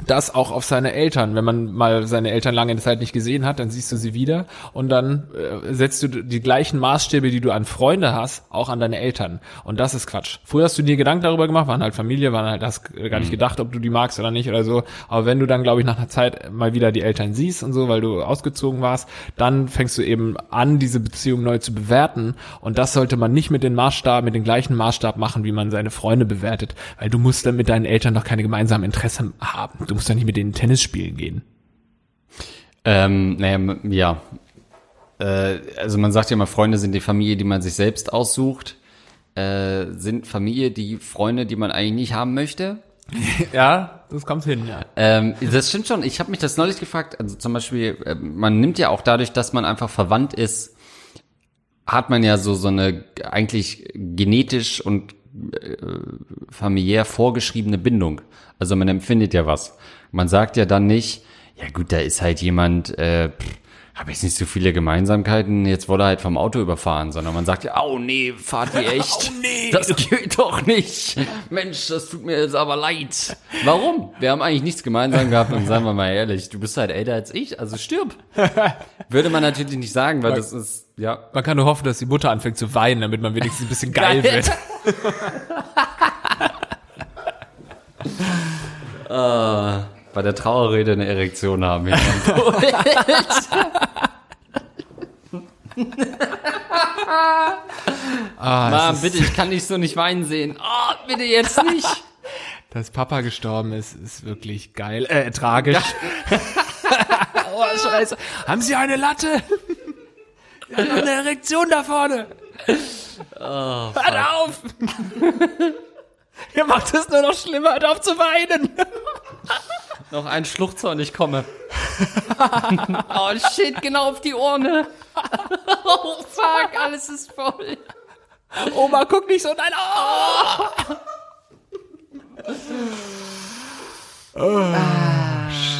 das auch auf seine Eltern. Wenn man mal seine Eltern lange Zeit nicht gesehen hat, dann siehst du sie wieder und dann äh, setzt du die gleichen Maßstäbe, die du an Freunde hast, auch an deine Eltern. Und das ist Quatsch. Früher hast du dir Gedanken darüber gemacht, waren halt Familie, waren halt hast gar nicht gedacht, ob du die magst oder nicht oder so. Aber wenn du dann, glaube ich, nach einer Zeit mal wieder die Eltern siehst und so, weil du ausgezogen warst, dann fängst du eben an, diese Beziehung neu zu bewerten. Und das sollte man nicht mit den Maßstab, mit den gleichen Maßstab machen, wie man seine Freunde bewertet, weil du musst dann mit deinen Eltern doch keine gemeinsamen Interessen haben. Du musst ja nicht mit denen Tennis spielen gehen. Ähm, naja, ja. Äh, also man sagt ja immer, Freunde sind die Familie, die man sich selbst aussucht. Äh, sind Familie die Freunde, die man eigentlich nicht haben möchte? Ja, das kommt hin, ja. Ähm, das stimmt schon. Ich habe mich das neulich gefragt. Also zum Beispiel, äh, man nimmt ja auch dadurch, dass man einfach verwandt ist, hat man ja so so eine eigentlich genetisch und äh, familiär vorgeschriebene Bindung. Also man empfindet ja was. Man sagt ja dann nicht, ja gut, da ist halt jemand, äh, habe ich nicht so viele Gemeinsamkeiten, jetzt wurde er halt vom Auto überfahren, sondern man sagt ja, oh nee, fahrt ihr echt? Oh nee. Das geht doch nicht. Mensch, das tut mir jetzt aber leid. Warum? Wir haben eigentlich nichts gemeinsam gehabt und seien wir mal ehrlich, du bist halt älter als ich, also stirb. Würde man natürlich nicht sagen, weil das ist, ja. Man kann nur hoffen, dass die Mutter anfängt zu weinen, damit man wenigstens ein bisschen geil Geil. wird. Bei der Trauerrede eine Erektion haben. Ja. Ah, Mom, bitte, ich kann dich so nicht weinen sehen. Oh, bitte jetzt nicht. dass Papa gestorben ist, ist wirklich geil. Äh, tragisch. oh, scheiße. Haben Sie eine Latte? Wir haben noch eine Erektion da vorne. Hört auf! Ihr macht es nur noch schlimmer, hört auf zu weinen. Noch ein Schluchzer und ich komme. oh shit, genau auf die Urne. oh fuck, alles ist voll. Oma, guck nicht so, nein, oh! oh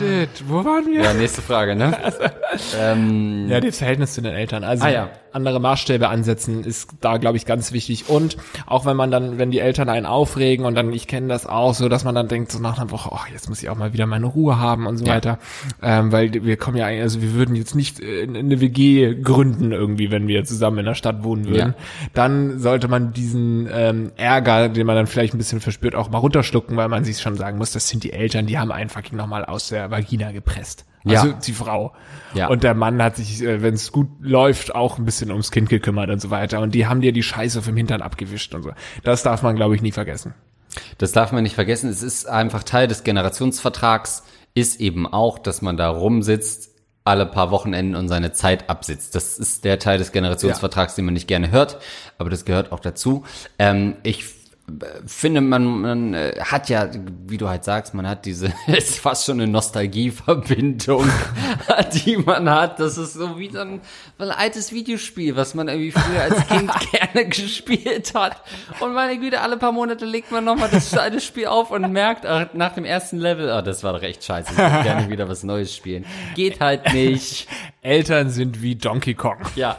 shit, wo waren wir? Ja, nächste Frage, ne? ähm, Ja, das Verhältnis zu den Eltern. Also Ah, ja. andere Maßstäbe ansetzen ist da, glaube ich, ganz wichtig. Und auch wenn man dann, wenn die Eltern einen aufregen und dann, ich kenne das auch so, dass man dann denkt, so nach einer Woche, ach, jetzt muss ich auch mal wieder meine Ruhe haben und so Ja. weiter. Ähm, weil wir kommen ja, eigentlich- also wir würden jetzt nicht in, in eine WG gründen irgendwie, wenn wir zusammen in der Stadt wohnen würden. Dann sollte man diesen ähm, Ärger, den man dann vielleicht ein bisschen verspürt, auch mal runterschlucken, weil man sich schon sagen muss, das sind die Eltern, die haben einfach nochmal aus der Vagina gepresst. Also Ja. die Frau. Ja. Und der Mann hat sich, wenn es gut läuft, auch ein bisschen ums Kind gekümmert und so weiter. Und die haben dir die Scheiße vom Hintern abgewischt und so. Das darf man, glaube ich, nie vergessen. Das darf man nicht vergessen. Es ist einfach Teil des Generationsvertrags, ist eben auch, dass man da rumsitzt, alle paar Wochenenden und seine Zeit absitzt. Das ist der Teil des Generationsvertrags, den man nicht gerne hört, aber das gehört auch dazu. Ähm, ich finde, man, man äh, hat ja, wie du halt sagst, man hat diese, es ist fast schon eine Nostalgieverbindung, die man hat. Das ist so wie so ein, so ein altes Videospiel, was man irgendwie früher als Kind gerne gespielt hat. Und meine Güte, alle paar Monate legt man nochmal das alte Spiel auf und merkt ach, nach dem ersten Level, oh, das war doch echt scheiße, ich würde gerne wieder was Neues spielen. Geht halt nicht. Eltern sind wie Donkey Kong. Ja.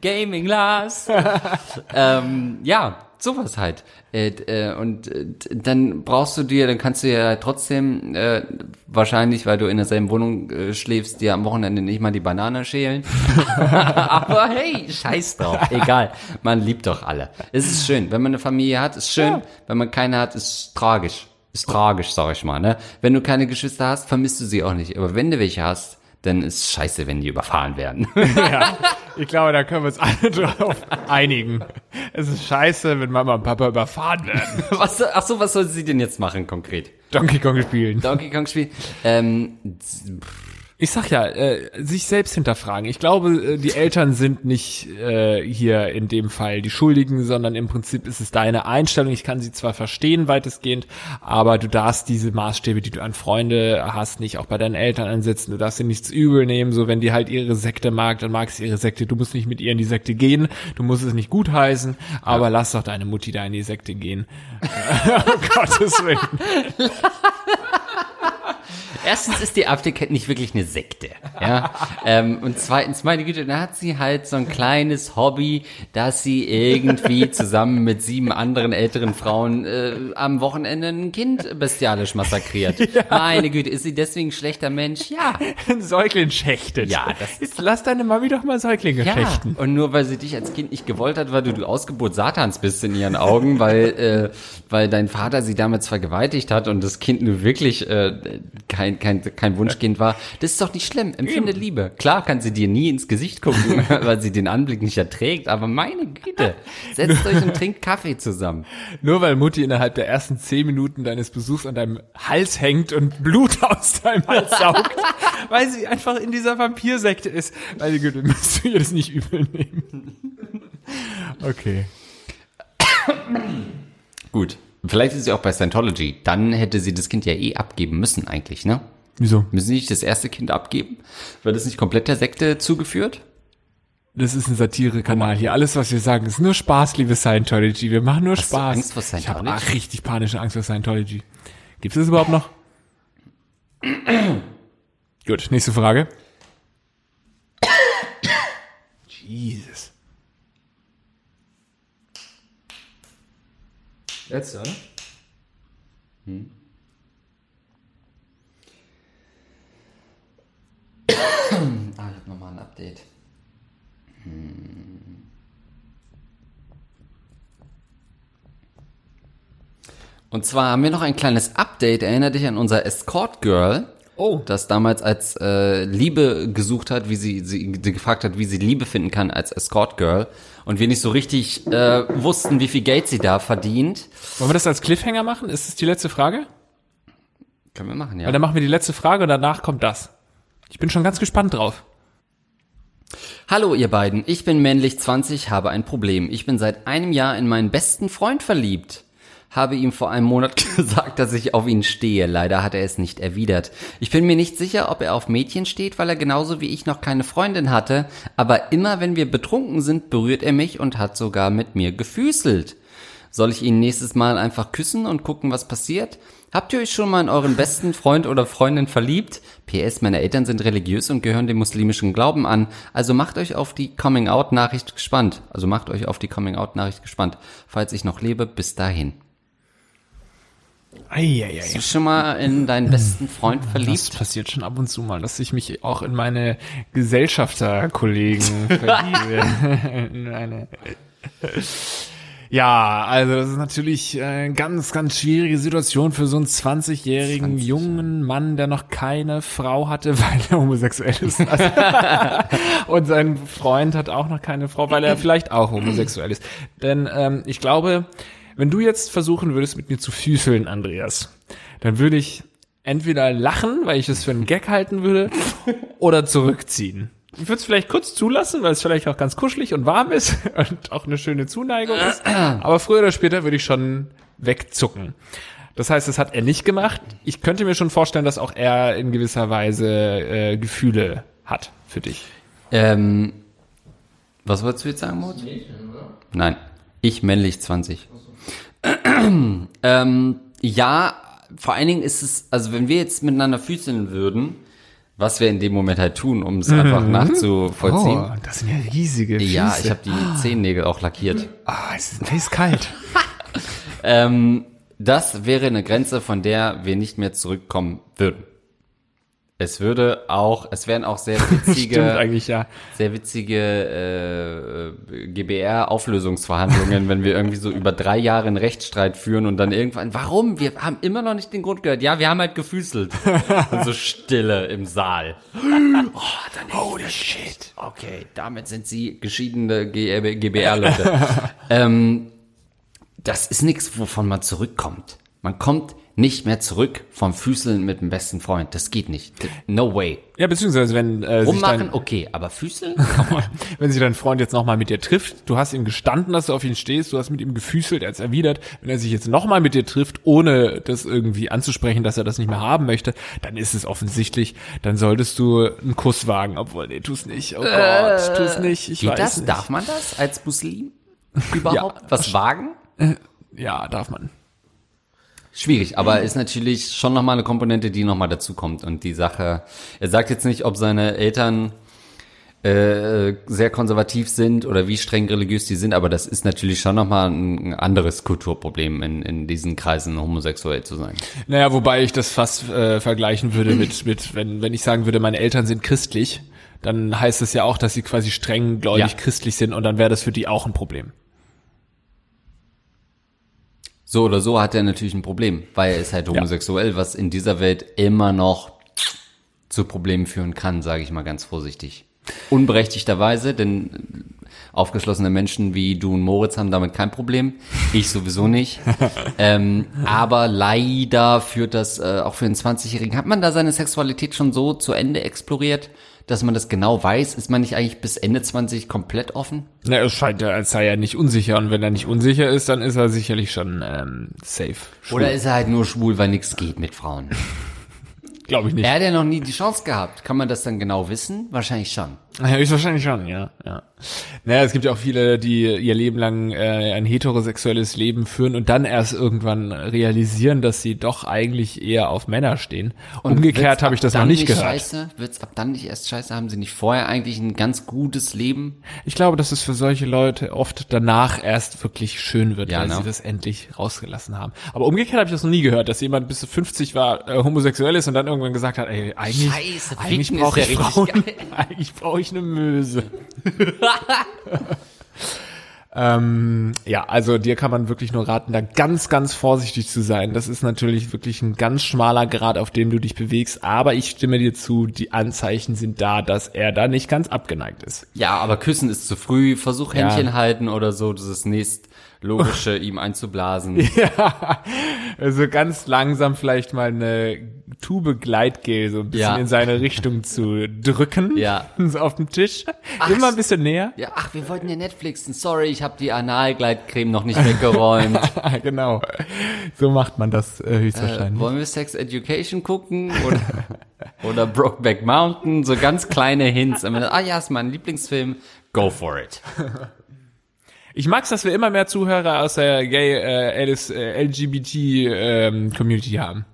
Gaming Last. ähm, ja, sowas halt. Äh, äh, und äh, dann brauchst du dir, dann kannst du ja trotzdem äh, wahrscheinlich, weil du in derselben Wohnung äh, schläfst, dir am Wochenende nicht mal die Banane schälen. Aber hey, scheiß drauf, egal. Man liebt doch alle. Es ist schön, wenn man eine Familie hat, ist schön. Wenn man keine hat, ist tragisch. Ist tragisch, sag ich mal. Ne? Wenn du keine Geschwister hast, vermisst du sie auch nicht. Aber wenn du welche hast, Denn es ist scheiße, wenn die überfahren werden. ja, ich glaube, da können wir uns alle drauf einigen. Es ist scheiße, wenn Mama und Papa überfahren werden. was, ach so, was soll sie denn jetzt machen konkret? Donkey Kong spielen. Donkey Kong Spiel. Ähm, Ich sag ja, äh, sich selbst hinterfragen. Ich glaube, äh, die Eltern sind nicht äh, hier in dem Fall die Schuldigen, sondern im Prinzip ist es deine Einstellung. Ich kann sie zwar verstehen weitestgehend, aber du darfst diese Maßstäbe, die du an Freunde hast, nicht auch bei deinen Eltern ansetzen. Du darfst dir nichts übel nehmen. So, wenn die halt ihre Sekte mag, dann mag sie ihre Sekte. Du musst nicht mit ihr in die Sekte gehen. Du musst es nicht gutheißen, aber lass doch deine Mutti da in die Sekte gehen. um Gottes Willen. Erstens ist die AfD nicht wirklich eine Sekte, ja. ähm, und zweitens, meine Güte, da hat sie halt so ein kleines Hobby, dass sie irgendwie zusammen mit sieben anderen älteren Frauen äh, am Wochenende ein Kind bestialisch massakriert. Meine Güte, ist sie deswegen ein schlechter Mensch? Ja. Ein Säugling schächtet. Ja, das ist- Jetzt lass deine Mami doch mal Säuglinge Ja, schächten. und nur weil sie dich als Kind nicht gewollt hat, weil du die Ausgeburt Satans bist in ihren Augen, weil, äh, weil dein Vater sie damals vergewaltigt hat und das Kind nur wirklich äh, kein, kein, kein Wunschkind war, das ist doch nicht schlimm. Empfinde Liebe. Klar kann sie dir nie ins Gesicht gucken, weil sie den Anblick nicht erträgt, aber meine Güte, setzt euch und trinkt Kaffee zusammen. Nur weil Mutti innerhalb der ersten zehn Minuten deines Besuchs an deinem Hals hängt und Blut aus deinem Hals saugt, weil sie einfach in dieser Vampirsekte ist. Meine Güte, müsst du ihr das nicht übel nehmen. Okay. Gut. Vielleicht ist sie auch bei Scientology. Dann hätte sie das Kind ja eh abgeben müssen eigentlich, ne? Wieso? Müssen sie nicht das erste Kind abgeben? Wird das nicht komplett der Sekte zugeführt? Das ist ein Satire-Kanal hier. Alles, was wir sagen, ist nur Spaß, liebe Scientology. Wir machen nur du Spaß. Angst vor Ich habe Scientology? richtig panische Angst vor Scientology. Gibt es das überhaupt noch? Gut, nächste Frage. Jesus. Letzte, oder? Ah, ich hab nochmal ein Update. Hm. Und zwar haben wir noch ein kleines Update. Erinner dich an unser Escort Girl, Oh. das damals als äh, Liebe gesucht hat, wie sie, sie, gefragt hat, wie sie Liebe finden kann als Escort Girl. Und wir nicht so richtig äh, wussten, wie viel Geld sie da verdient. Wollen wir das als Cliffhanger machen? Ist das die letzte Frage? Können wir machen, ja. Weil dann machen wir die letzte Frage und danach kommt das. Ich bin schon ganz gespannt drauf. Hallo ihr beiden, ich bin männlich 20, habe ein Problem. Ich bin seit einem Jahr in meinen besten Freund verliebt. Habe ihm vor einem Monat gesagt, dass ich auf ihn stehe. Leider hat er es nicht erwidert. Ich bin mir nicht sicher, ob er auf Mädchen steht, weil er genauso wie ich noch keine Freundin hatte. Aber immer wenn wir betrunken sind, berührt er mich und hat sogar mit mir gefüßelt. Soll ich ihn nächstes Mal einfach küssen und gucken, was passiert? Habt ihr euch schon mal in euren besten Freund oder Freundin verliebt? PS, meine Eltern sind religiös und gehören dem muslimischen Glauben an. Also macht euch auf die Coming-out-Nachricht gespannt. Also macht euch auf die Coming-out-Nachricht gespannt. Falls ich noch lebe, bis dahin. Eieiei. Bist du schon mal in deinen besten Freund Das verliebt? passiert schon ab und zu mal, dass ich mich auch in meine Gesellschafterkollegen verliebe. ja, also das ist natürlich eine ganz, ganz schwierige Situation für so einen 20-jährigen 20, jungen Mann, der noch keine Frau hatte, weil er homosexuell ist. Und sein Freund hat auch noch keine Frau, weil er vielleicht auch homosexuell ist. Denn ähm, ich glaube, wenn du jetzt versuchen würdest, mit mir zu füßeln, Andreas, dann würde ich entweder lachen, weil ich es für einen Gag halten würde, oder zurückziehen. Ich würde es vielleicht kurz zulassen, weil es vielleicht auch ganz kuschelig und warm ist und auch eine schöne Zuneigung ist. Aber früher oder später würde ich schon wegzucken. Das heißt, das hat er nicht gemacht. Ich könnte mir schon vorstellen, dass auch er in gewisser Weise äh, Gefühle hat für dich. Ähm, was wolltest du jetzt sagen, Mut? Nein, ich männlich 20. ähm, ja, vor allen Dingen ist es, also wenn wir jetzt miteinander füßeln würden, was wir in dem Moment halt tun, um es einfach nachzuvollziehen. Oh, das sind ja riesige Füße. ja, ich habe die Zehennägel auch lackiert. Ah, es ist eiskalt. Ähm, das wäre eine Grenze, von der wir nicht mehr zurückkommen würden. Es würde auch, es wären auch sehr witzige, eigentlich, ja. sehr witzige äh, GBR-Auflösungsverhandlungen, wenn wir irgendwie so über drei Jahre einen Rechtsstreit führen und dann irgendwann, warum? Wir haben immer noch nicht den Grund gehört. Ja, wir haben halt gefüßelt. und so Stille im Saal. Oh, dann Holy shit. Okay, damit sind sie geschiedene GBR-Leute. ähm, das ist nichts, wovon man zurückkommt. Man kommt nicht mehr zurück vom Füßeln mit dem besten Freund. Das geht nicht. No way. Ja, beziehungsweise wenn äh, Rummachen, dein, okay, aber Füßeln? Wenn sich dein Freund jetzt nochmal mit dir trifft, du hast ihm gestanden, dass du auf ihn stehst, du hast mit ihm gefüßelt, er hat erwidert, wenn er sich jetzt nochmal mit dir trifft, ohne das irgendwie anzusprechen, dass er das nicht mehr haben möchte, dann ist es offensichtlich, dann solltest du einen Kuss wagen, obwohl, nee, tu's nicht, oh Gott, tu's nicht, ich Geht weiß das? nicht. Darf man das als Muslim überhaupt? Was wagen? Ja, darf man. Schwierig, aber ist natürlich schon nochmal eine Komponente, die nochmal dazukommt. Und die Sache, er sagt jetzt nicht, ob seine Eltern äh, sehr konservativ sind oder wie streng religiös die sind, aber das ist natürlich schon nochmal ein anderes Kulturproblem, in, in diesen Kreisen homosexuell zu sein. Naja, wobei ich das fast äh, vergleichen würde mit, mit wenn, wenn ich sagen würde, meine Eltern sind christlich, dann heißt es ja auch, dass sie quasi streng gläubig Ja. christlich sind und dann wäre das für die auch ein Problem. So oder so hat er natürlich ein Problem, weil er ist halt homosexuell, was in dieser Welt immer noch zu Problemen führen kann, sage ich mal ganz vorsichtig. Unberechtigterweise, denn aufgeschlossene Menschen wie du und Moritz haben damit kein Problem. Ich sowieso nicht. ähm, aber leider führt das äh, auch für einen 20-Jährigen. Hat man da seine Sexualität schon so zu Ende exploriert, dass man das genau weiß? Ist man nicht eigentlich bis Ende 20 komplett offen? Na, es scheint ja, als sei er nicht unsicher und wenn er nicht unsicher ist, dann ist er sicherlich schon ähm, safe. Oder ist er halt nur schwul, weil nichts geht mit Frauen? Glaube ich nicht. Er hat ja noch nie die Chance gehabt. Kann man das dann genau wissen? Wahrscheinlich schon. Ja, ich wahrscheinlich schon, ja, ja. Naja, es gibt ja auch viele, die ihr Leben lang äh, ein heterosexuelles Leben führen und dann erst irgendwann realisieren, dass sie doch eigentlich eher auf Männer stehen. Umgekehrt Wird's habe ich das noch dann nicht gehört. Scheiße? Wird's ab dann nicht erst scheiße? Haben sie nicht vorher eigentlich ein ganz gutes Leben? Ich glaube, dass es für solche Leute oft danach erst wirklich schön wird, Ja, weil ne? sie das endlich rausgelassen haben. Aber umgekehrt habe ich das noch nie gehört, dass jemand bis zu 50 war, äh, homosexuell ist und dann irgendwann gesagt hat, ey, eigentlich, Scheiße, eigentlich brauche ich ja Frauen, geil. eigentlich brauche ich eine Möse. ähm, ja, also dir kann man wirklich nur raten, da ganz, ganz vorsichtig zu sein. Das ist natürlich wirklich ein ganz schmaler Grad, auf dem du dich bewegst. Aber ich stimme dir zu, die Anzeichen sind da, dass er da nicht ganz abgeneigt ist. Ja, aber küssen ist zu früh. Versuch Ja. Händchen halten oder so. Das ist nächst logische, ihm einzublasen. Ja, also ganz langsam vielleicht mal eine Tube Gleitgel so ein bisschen Ja. in seine Richtung zu drücken. Ja. So auf dem Tisch. Ach, Immer ein bisschen näher. Ja, ach, wir wollten ja Netflixen. Sorry, ich habe die Analgleitcreme noch nicht weggeräumt. genau. So macht man das äh, äh, höchstwahrscheinlich. wollen wir Sex Education gucken oder, oder Brokeback Mountain? So ganz kleine Hints. Ah ja, ist mein Lieblingsfilm. Go for it. Ich mag's, dass wir immer mehr Zuhörer aus der Gay äh, LS, äh, LGBT ähm, Community haben.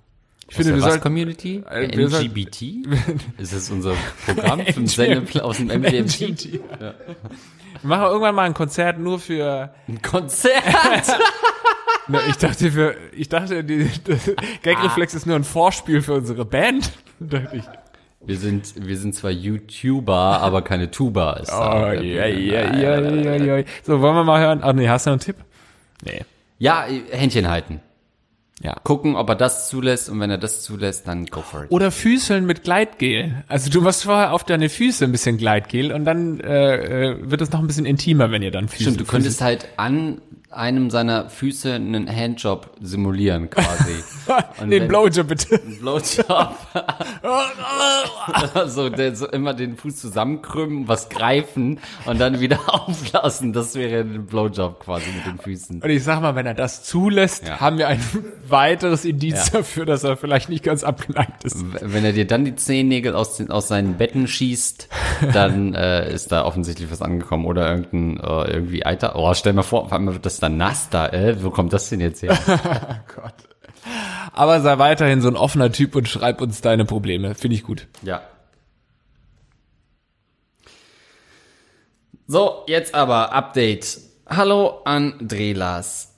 Ich Aus finde, wir was sollten Community? Äh, LGBT? Ist das unser Programm vom Sendeplan aus dem MGMT? LGBT. Wir machen irgendwann mal ein Konzert nur für Ein Konzert? Ne, ich dachte für, ich dachte, die, das Gagreflex ist nur ein Vorspiel für unsere Band. dachte ich. Wir sind, wir sind zwar YouTuber, aber keine Tuba. Ist Oh, ja, ja, ja, ja, ja. So, wollen wir mal hören? Ach nee, hast du noch einen Tipp? Nee. Ja, Händchen halten. Ja. Gucken, ob er das zulässt und wenn er das zulässt, dann go for it. Oder Füßeln mit Gleitgel. Also du machst vorher auf deine Füße ein bisschen Gleitgel und dann äh, äh, wird es noch ein bisschen intimer, wenn ihr dann Füße. Stimmt, du könntest halt an einem seiner Füße einen Handjob simulieren quasi. Und den Blowjob bitte. Blowjob. so, der, so immer den Fuß zusammenkrümmen, was greifen und dann wieder auflassen. Das wäre ein Blowjob quasi mit den Füßen. Und ich sag mal, wenn er das zulässt, Ja. haben wir ein weiteres Indiz Ja. dafür, dass er vielleicht nicht ganz abgeneigt ist. Wenn er dir dann die Zehennägel aus, den, aus seinen Betten schießt, dann äh, ist da offensichtlich was angekommen. Oder irgendein, äh, irgendwie Eiter. Oh, stell mal vor, auf einmal wird das da. Äh, wo kommt das denn jetzt her? Gott. Aber sei weiterhin so ein offener Typ und schreib uns deine Probleme. Finde ich gut. Ja. So, jetzt aber Update. Hallo an Drelas.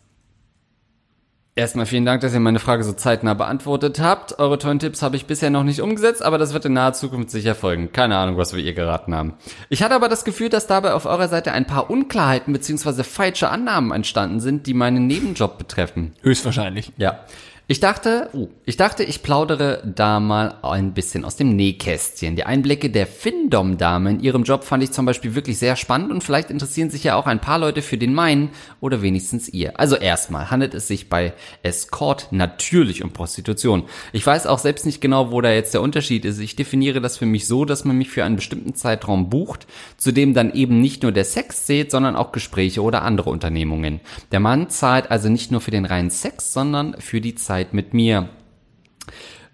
Erstmal vielen Dank, dass ihr meine Frage so zeitnah beantwortet habt. Eure tollen Tipps habe ich bisher noch nicht umgesetzt, aber das wird in naher Zukunft sicher folgen. Keine Ahnung, was wir ihr geraten haben. Ich hatte aber das Gefühl, dass dabei auf eurer Seite ein paar Unklarheiten bzw. falsche Annahmen entstanden sind, die meinen Nebenjob betreffen. Höchstwahrscheinlich. Ja. Ich dachte, uh, ich dachte, ich plaudere da mal ein bisschen aus dem Nähkästchen. Die Einblicke der Findom-Dame in ihrem Job fand ich zum Beispiel wirklich sehr spannend und vielleicht interessieren sich ja auch ein paar Leute für den meinen oder wenigstens ihr. Also erstmal handelt es sich bei Escort natürlich um Prostitution. Ich weiß auch selbst nicht genau, wo da jetzt der Unterschied ist. Ich definiere das für mich so, dass man mich für einen bestimmten Zeitraum bucht, zu dem dann eben nicht nur der Sex zählt, sondern auch Gespräche oder andere Unternehmungen. Der Mann zahlt also nicht nur für den reinen Sex, sondern für die Zeit mit mir.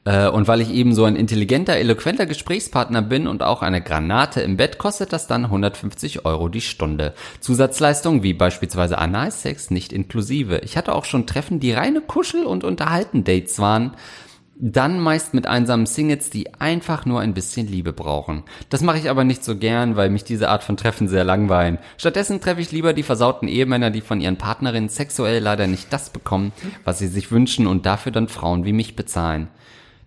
Äh, Und weil ich eben so ein intelligenter, eloquenter Gesprächspartner bin und auch eine Granate im Bett, kostet das dann 150 Euro die Stunde. Zusatzleistungen wie beispielsweise Analsex nicht inklusive. Ich hatte auch schon Treffen, die reine Kuschel- und Unterhalten-Dates waren. Dann meist mit einsamen Singles, die einfach nur ein bisschen Liebe brauchen. Das mache ich aber nicht so gern, weil mich diese Art von Treffen sehr langweilen. Stattdessen treffe ich lieber die versauten Ehemänner, die von ihren Partnerinnen sexuell leider nicht das bekommen, was sie sich wünschen und dafür dann Frauen wie mich bezahlen.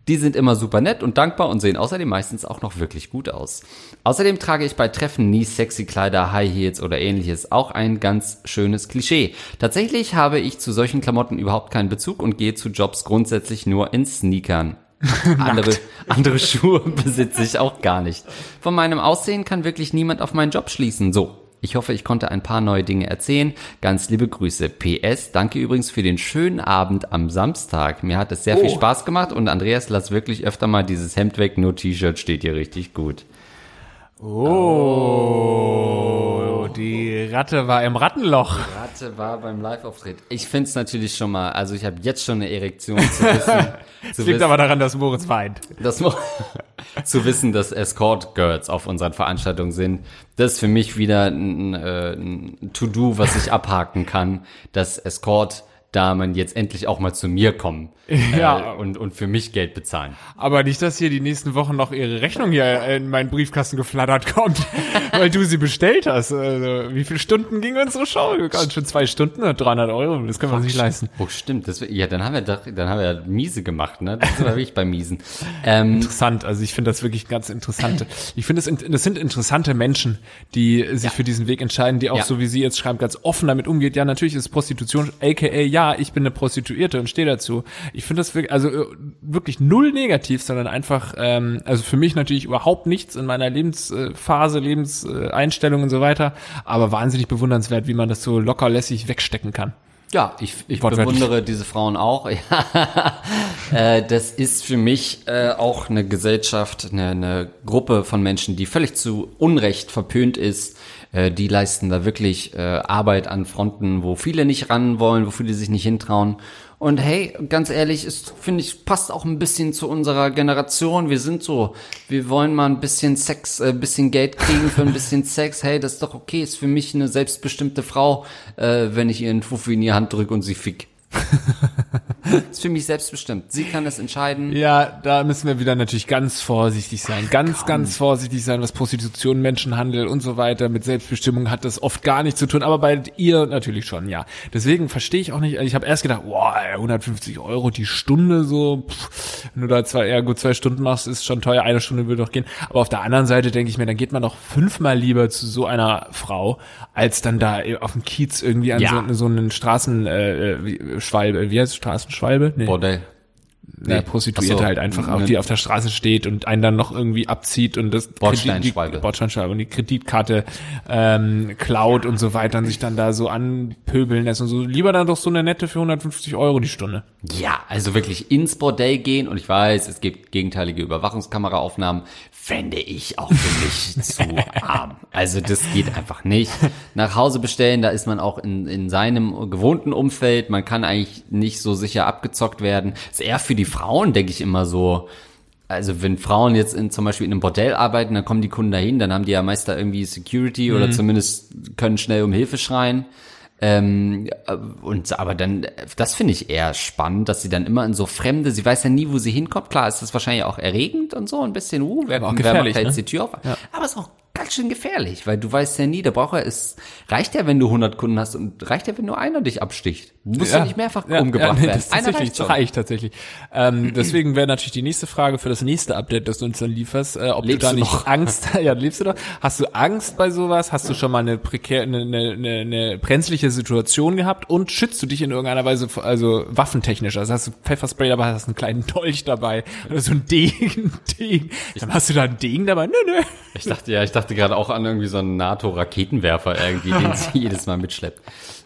Die sind immer super nett und dankbar und sehen außerdem meistens auch noch wirklich gut aus. Außerdem trage ich bei Treffen nie sexy Kleider, High Heels oder ähnliches. Auch ein ganz schönes Klischee. Tatsächlich habe ich zu solchen Klamotten überhaupt keinen Bezug und gehe zu Jobs grundsätzlich nur in Sneakern. andere, andere Schuhe besitze ich auch gar nicht. Von meinem Aussehen kann wirklich niemand auf meinen Job schließen. So, ich hoffe, ich konnte ein paar neue Dinge erzählen. Ganz liebe Grüße. PS, danke übrigens für den schönen Abend am Samstag. Mir hat es sehr viel Oh. Spaß gemacht und Andreas, lass wirklich öfter mal dieses Hemd weg, nur T-Shirt steht hier richtig gut. Oh, die Ratte war im Rattenloch. Ratte war beim Live-Auftritt. Ich find's natürlich schon mal, also ich habe jetzt schon eine Erektion zu wissen. Das liegt aber daran, dass Moritz weint. das mo- zu wissen, dass Escort Girls auf unseren Veranstaltungen sind, das ist für mich wieder ein, äh, ein To-Do, was ich abhaken kann, dass Escort Damen jetzt endlich auch mal zu mir kommen Ja. äh, und, und für mich Geld bezahlen. Aber nicht, dass hier die nächsten Wochen noch ihre Rechnung hier in meinen Briefkasten geflattert kommt, weil du sie bestellt hast. Also, wie viele Stunden ging unsere Show? Schon zwei Stunden, 300 Euro, das kann man sich leisten. Oh, stimmt. Das, ja, dann haben wir doch, dann haben wir ja miese gemacht, ne? Das war wirklich bei miesen. Ähm, Interessant, also ich finde das wirklich ganz interessant. Ich finde, das, das sind interessante Menschen, die sich für diesen Weg entscheiden, die auch Ja. so wie sie jetzt schreibt, ganz offen damit umgeht. Ja, natürlich ist Prostitution, aka, ja, ich bin eine Prostituierte und stehe dazu. Ich finde das wirklich, also äh, wirklich null negativ, sondern einfach, ähm, also für mich natürlich überhaupt nichts in meiner Lebensphase, Lebenseinstellung und so weiter, aber wahnsinnig bewundernswert, wie man das so locker lässig wegstecken kann. Ja, ich, ich bewundere diese Frauen auch. Ja. äh, das ist für mich äh, auch eine Gesellschaft, eine, eine Gruppe von Menschen, die völlig zu Unrecht verpönt ist. Äh, die leisten da wirklich äh, Arbeit an Fronten, wo viele nicht ran wollen, wo viele sich nicht hintrauen. Und hey, ganz ehrlich, ist finde ich passt auch ein bisschen zu unserer Generation. Wir sind so, wir wollen mal ein bisschen Sex, äh, ein bisschen Geld kriegen für ein bisschen Sex. Hey, das ist doch okay. Ist für mich eine selbstbestimmte Frau, äh, wenn ich ihr einen Fuffi in die Hand drücke und sie fick. ist für mich selbstbestimmt. Sie kann das entscheiden. Ja, da müssen wir wieder natürlich ganz vorsichtig sein. Ganz, ganz vorsichtig sein, was Prostitution, Menschenhandel und so weiter mit Selbstbestimmung hat das oft gar nichts zu tun, aber bei ihr natürlich schon, ja. Deswegen verstehe ich auch nicht, ich habe erst gedacht, boah, 150 Euro die Stunde so, pff, wenn du da zwei, ja gut, zwei Stunden machst, ist schon teuer, eine Stunde würde doch gehen. Aber auf der anderen Seite denke ich mir, dann geht man doch fünfmal lieber zu so einer Frau, als dann da auf dem Kiez irgendwie an Ja. so, so einen Straßen, äh, wie- Schwalbe, wie heißt es, Straßenschwalbe? Nee. Bordell. Ja, Nee. Prostituierte Ach so. halt einfach, Ne- die auf der Straße steht und einen dann noch irgendwie abzieht und das Bordsteinschwalbe. Und die Kreditkarte ähm, klaut und so weiter und sich dann da so anpöbeln lässt und so. Lieber dann doch so eine nette für 150 Euro die Stunde. Ja, also wirklich ins Bordell gehen und ich weiß, es gibt gegenteilige Überwachungskameraaufnahmen, fände ich auch für mich zu arm. Also das geht einfach nicht. Nach Hause bestellen, da ist man auch in, in seinem gewohnten Umfeld, man kann eigentlich nicht so sicher abgezockt werden. Ist eher für die Frauen, denke ich immer so, also wenn Frauen jetzt in, zum Beispiel in einem Bordell arbeiten, dann kommen die Kunden dahin, dann haben die ja meist da irgendwie Security oder zumindest können schnell um Hilfe schreien. Ähm, äh, und aber dann, das finde ich eher spannend, dass sie dann immer in so fremde, sie weiß ja nie, wo sie hinkommt. Klar, ist das wahrscheinlich auch erregend und so, ein bisschen, uh, wer, auch wer macht da jetzt ne? die Tür auf? Aber es ist auch ganz schön gefährlich, weil du weißt ja nie, der Braucher ist, reicht ja, wenn du 100 Kunden hast und reicht ja, wenn nur einer dich absticht. Du musst ja, nicht mehrfach umgebracht nee, werden. Das einer tatsächlich, reicht, reicht tatsächlich. Ähm, deswegen wäre natürlich die nächste Frage für das nächste Update, das du uns dann lieferst, äh, ob lebst du da nicht noch? Angst, ja, lebst du doch? Hast du Angst bei sowas? Hast du schon mal eine prekär, eine, eine, eine, eine brenzliche Situation gehabt und schützt du dich in irgendeiner Weise, also waffentechnisch? Also hast du Pfefferspray dabei, hast einen kleinen Dolch dabei oder so ein Degen, Degen. Dann hast du da ein Degen dabei? Nö, nö. Ich dachte ja, ich dachte gerade auch an irgendwie so einen NATO-Raketenwerfer irgendwie, den sie jedes Mal mitschleppt.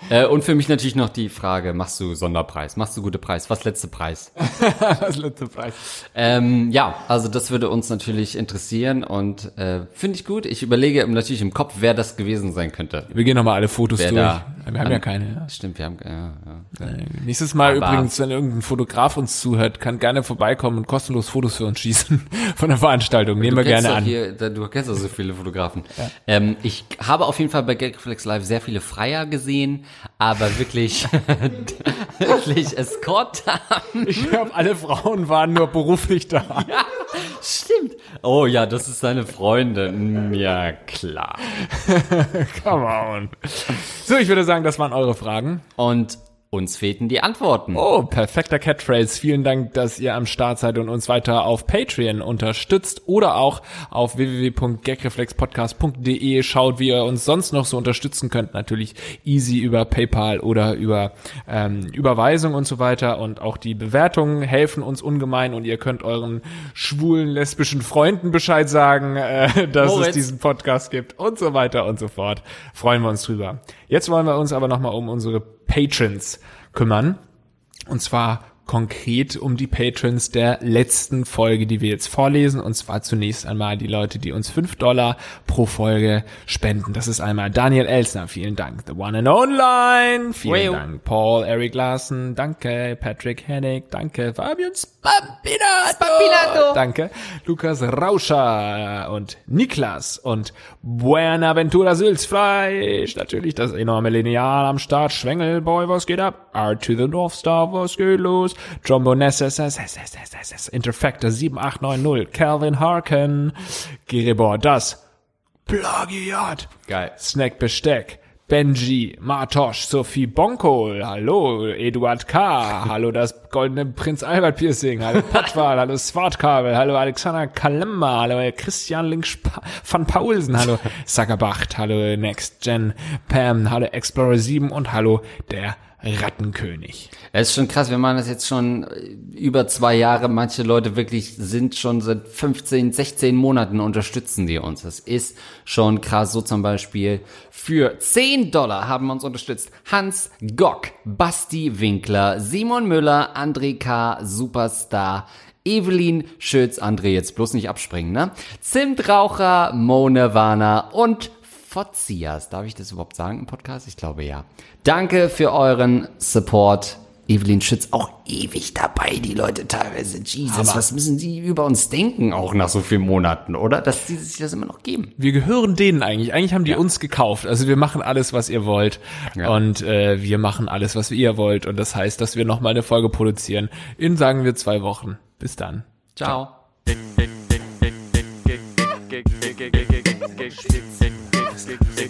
Äh, und für mich natürlich noch die Frage, machst du Sonderpreis? Machst du gute Preis? Was letzte Preis? Was letzte Preis? Ähm, ja, also das würde uns natürlich interessieren und äh, finde ich gut. Ich überlege natürlich im Kopf, wer das gewesen sein könnte. Wir gehen nochmal alle Fotos Wer durch. da wir haben an- ja keine. Ja. Stimmt, wir haben ja, ja. Äh, Nächstes Mal Aber- übrigens, wenn irgendein Fotograf uns zuhört, kann gerne vorbeikommen und kostenlos Fotos für uns schießen von der Veranstaltung. Nehmen wir du gerne an. Hier, da- du kennst doch so viele Fotografen. Ähm, ich habe auf jeden Fall bei Gagflex Live sehr viele Freier gesehen, aber wirklich, wirklich Escort Ich glaube, alle Frauen waren nur beruflich da. Stimmt. Oh ja, das ist seine Freundin. Ja, klar. Come on. So, ich würde sagen, das waren eure Fragen. Und uns fehlten die Antworten. Oh, perfekter Catphrase. Vielen Dank, dass ihr am Start seid und uns weiter auf Patreon unterstützt oder auch auf www.gagreflexpodcast.de schaut, wie ihr uns sonst noch so unterstützen könnt. Natürlich easy über PayPal oder über ähm, Überweisung und so weiter. Und auch die Bewertungen helfen uns ungemein und ihr könnt euren schwulen, lesbischen Freunden Bescheid sagen, äh, dass Moritz. es diesen Podcast gibt und so weiter und so fort. Freuen wir uns drüber. Jetzt wollen wir uns aber nochmal um unsere Patrons kümmern. Und zwar konkret um die Patrons der letzten Folge, die wir jetzt vorlesen. Und zwar zunächst einmal die Leute, die uns 5 Dollar pro spenden. Das ist einmal Daniel Elsner, vielen Dank. The One and Online, vielen Wow. Dank. Paul, Eric Larsen, danke. Patrick Hennig, danke. Fabian Spampinato, Spampinato. danke. Lukas Rauscher und Niklas und Buenaventura Sülzfleisch. Natürlich das enorme Lineal am Start. Schwengelboy, was geht ab? R to the North Star, was geht los? Jumbo Nesses, Interfactor 7890, Calvin Harkin, Gerebor, das Plagiat. Geil. Snack Besteck. Benji, Martosch, Sophie Bonko, hallo, Eduard K., hallo das goldene Prinz Albert Piercing, hallo Patwal, hallo Swartkabel, hallo Alexander Kalemba, hallo Christian Link van Paulsen, hallo Sackerbacht, hallo Next Gen Pam, hallo Explorer 7 und hallo der Rattenkönig. Es ist schon krass, wir machen das jetzt schon äh, über zwei Jahre. Manche Leute wirklich sind schon seit 15, 16 Monaten unterstützen die uns. Das ist schon krass. So zum Beispiel für 10 Dollar haben wir uns unterstützt. Hans Gock, Basti Winkler, Simon Müller, André K., Superstar, Evelyn Schütz, André jetzt bloß nicht abspringen, ne? Zimtraucher, Mone Warner und Fotzias. Darf ich das überhaupt sagen im Podcast? Ich glaube ja. Danke für euren Support. Evelyn Schütz auch ewig dabei, die Leute teilweise. Jesus, was müssen die über uns denken, auch nach so vielen Monaten, oder? Dass die sich das immer noch geben. Wir gehören denen eigentlich. Eigentlich haben die uns gekauft. Also wir machen alles, was ihr wollt. Ja. Und äh, wir machen alles, was ihr wollt. Und das heißt, dass wir nochmal eine Folge produzieren. In, sagen wir, zwei Wochen. Bis dann. Ciao.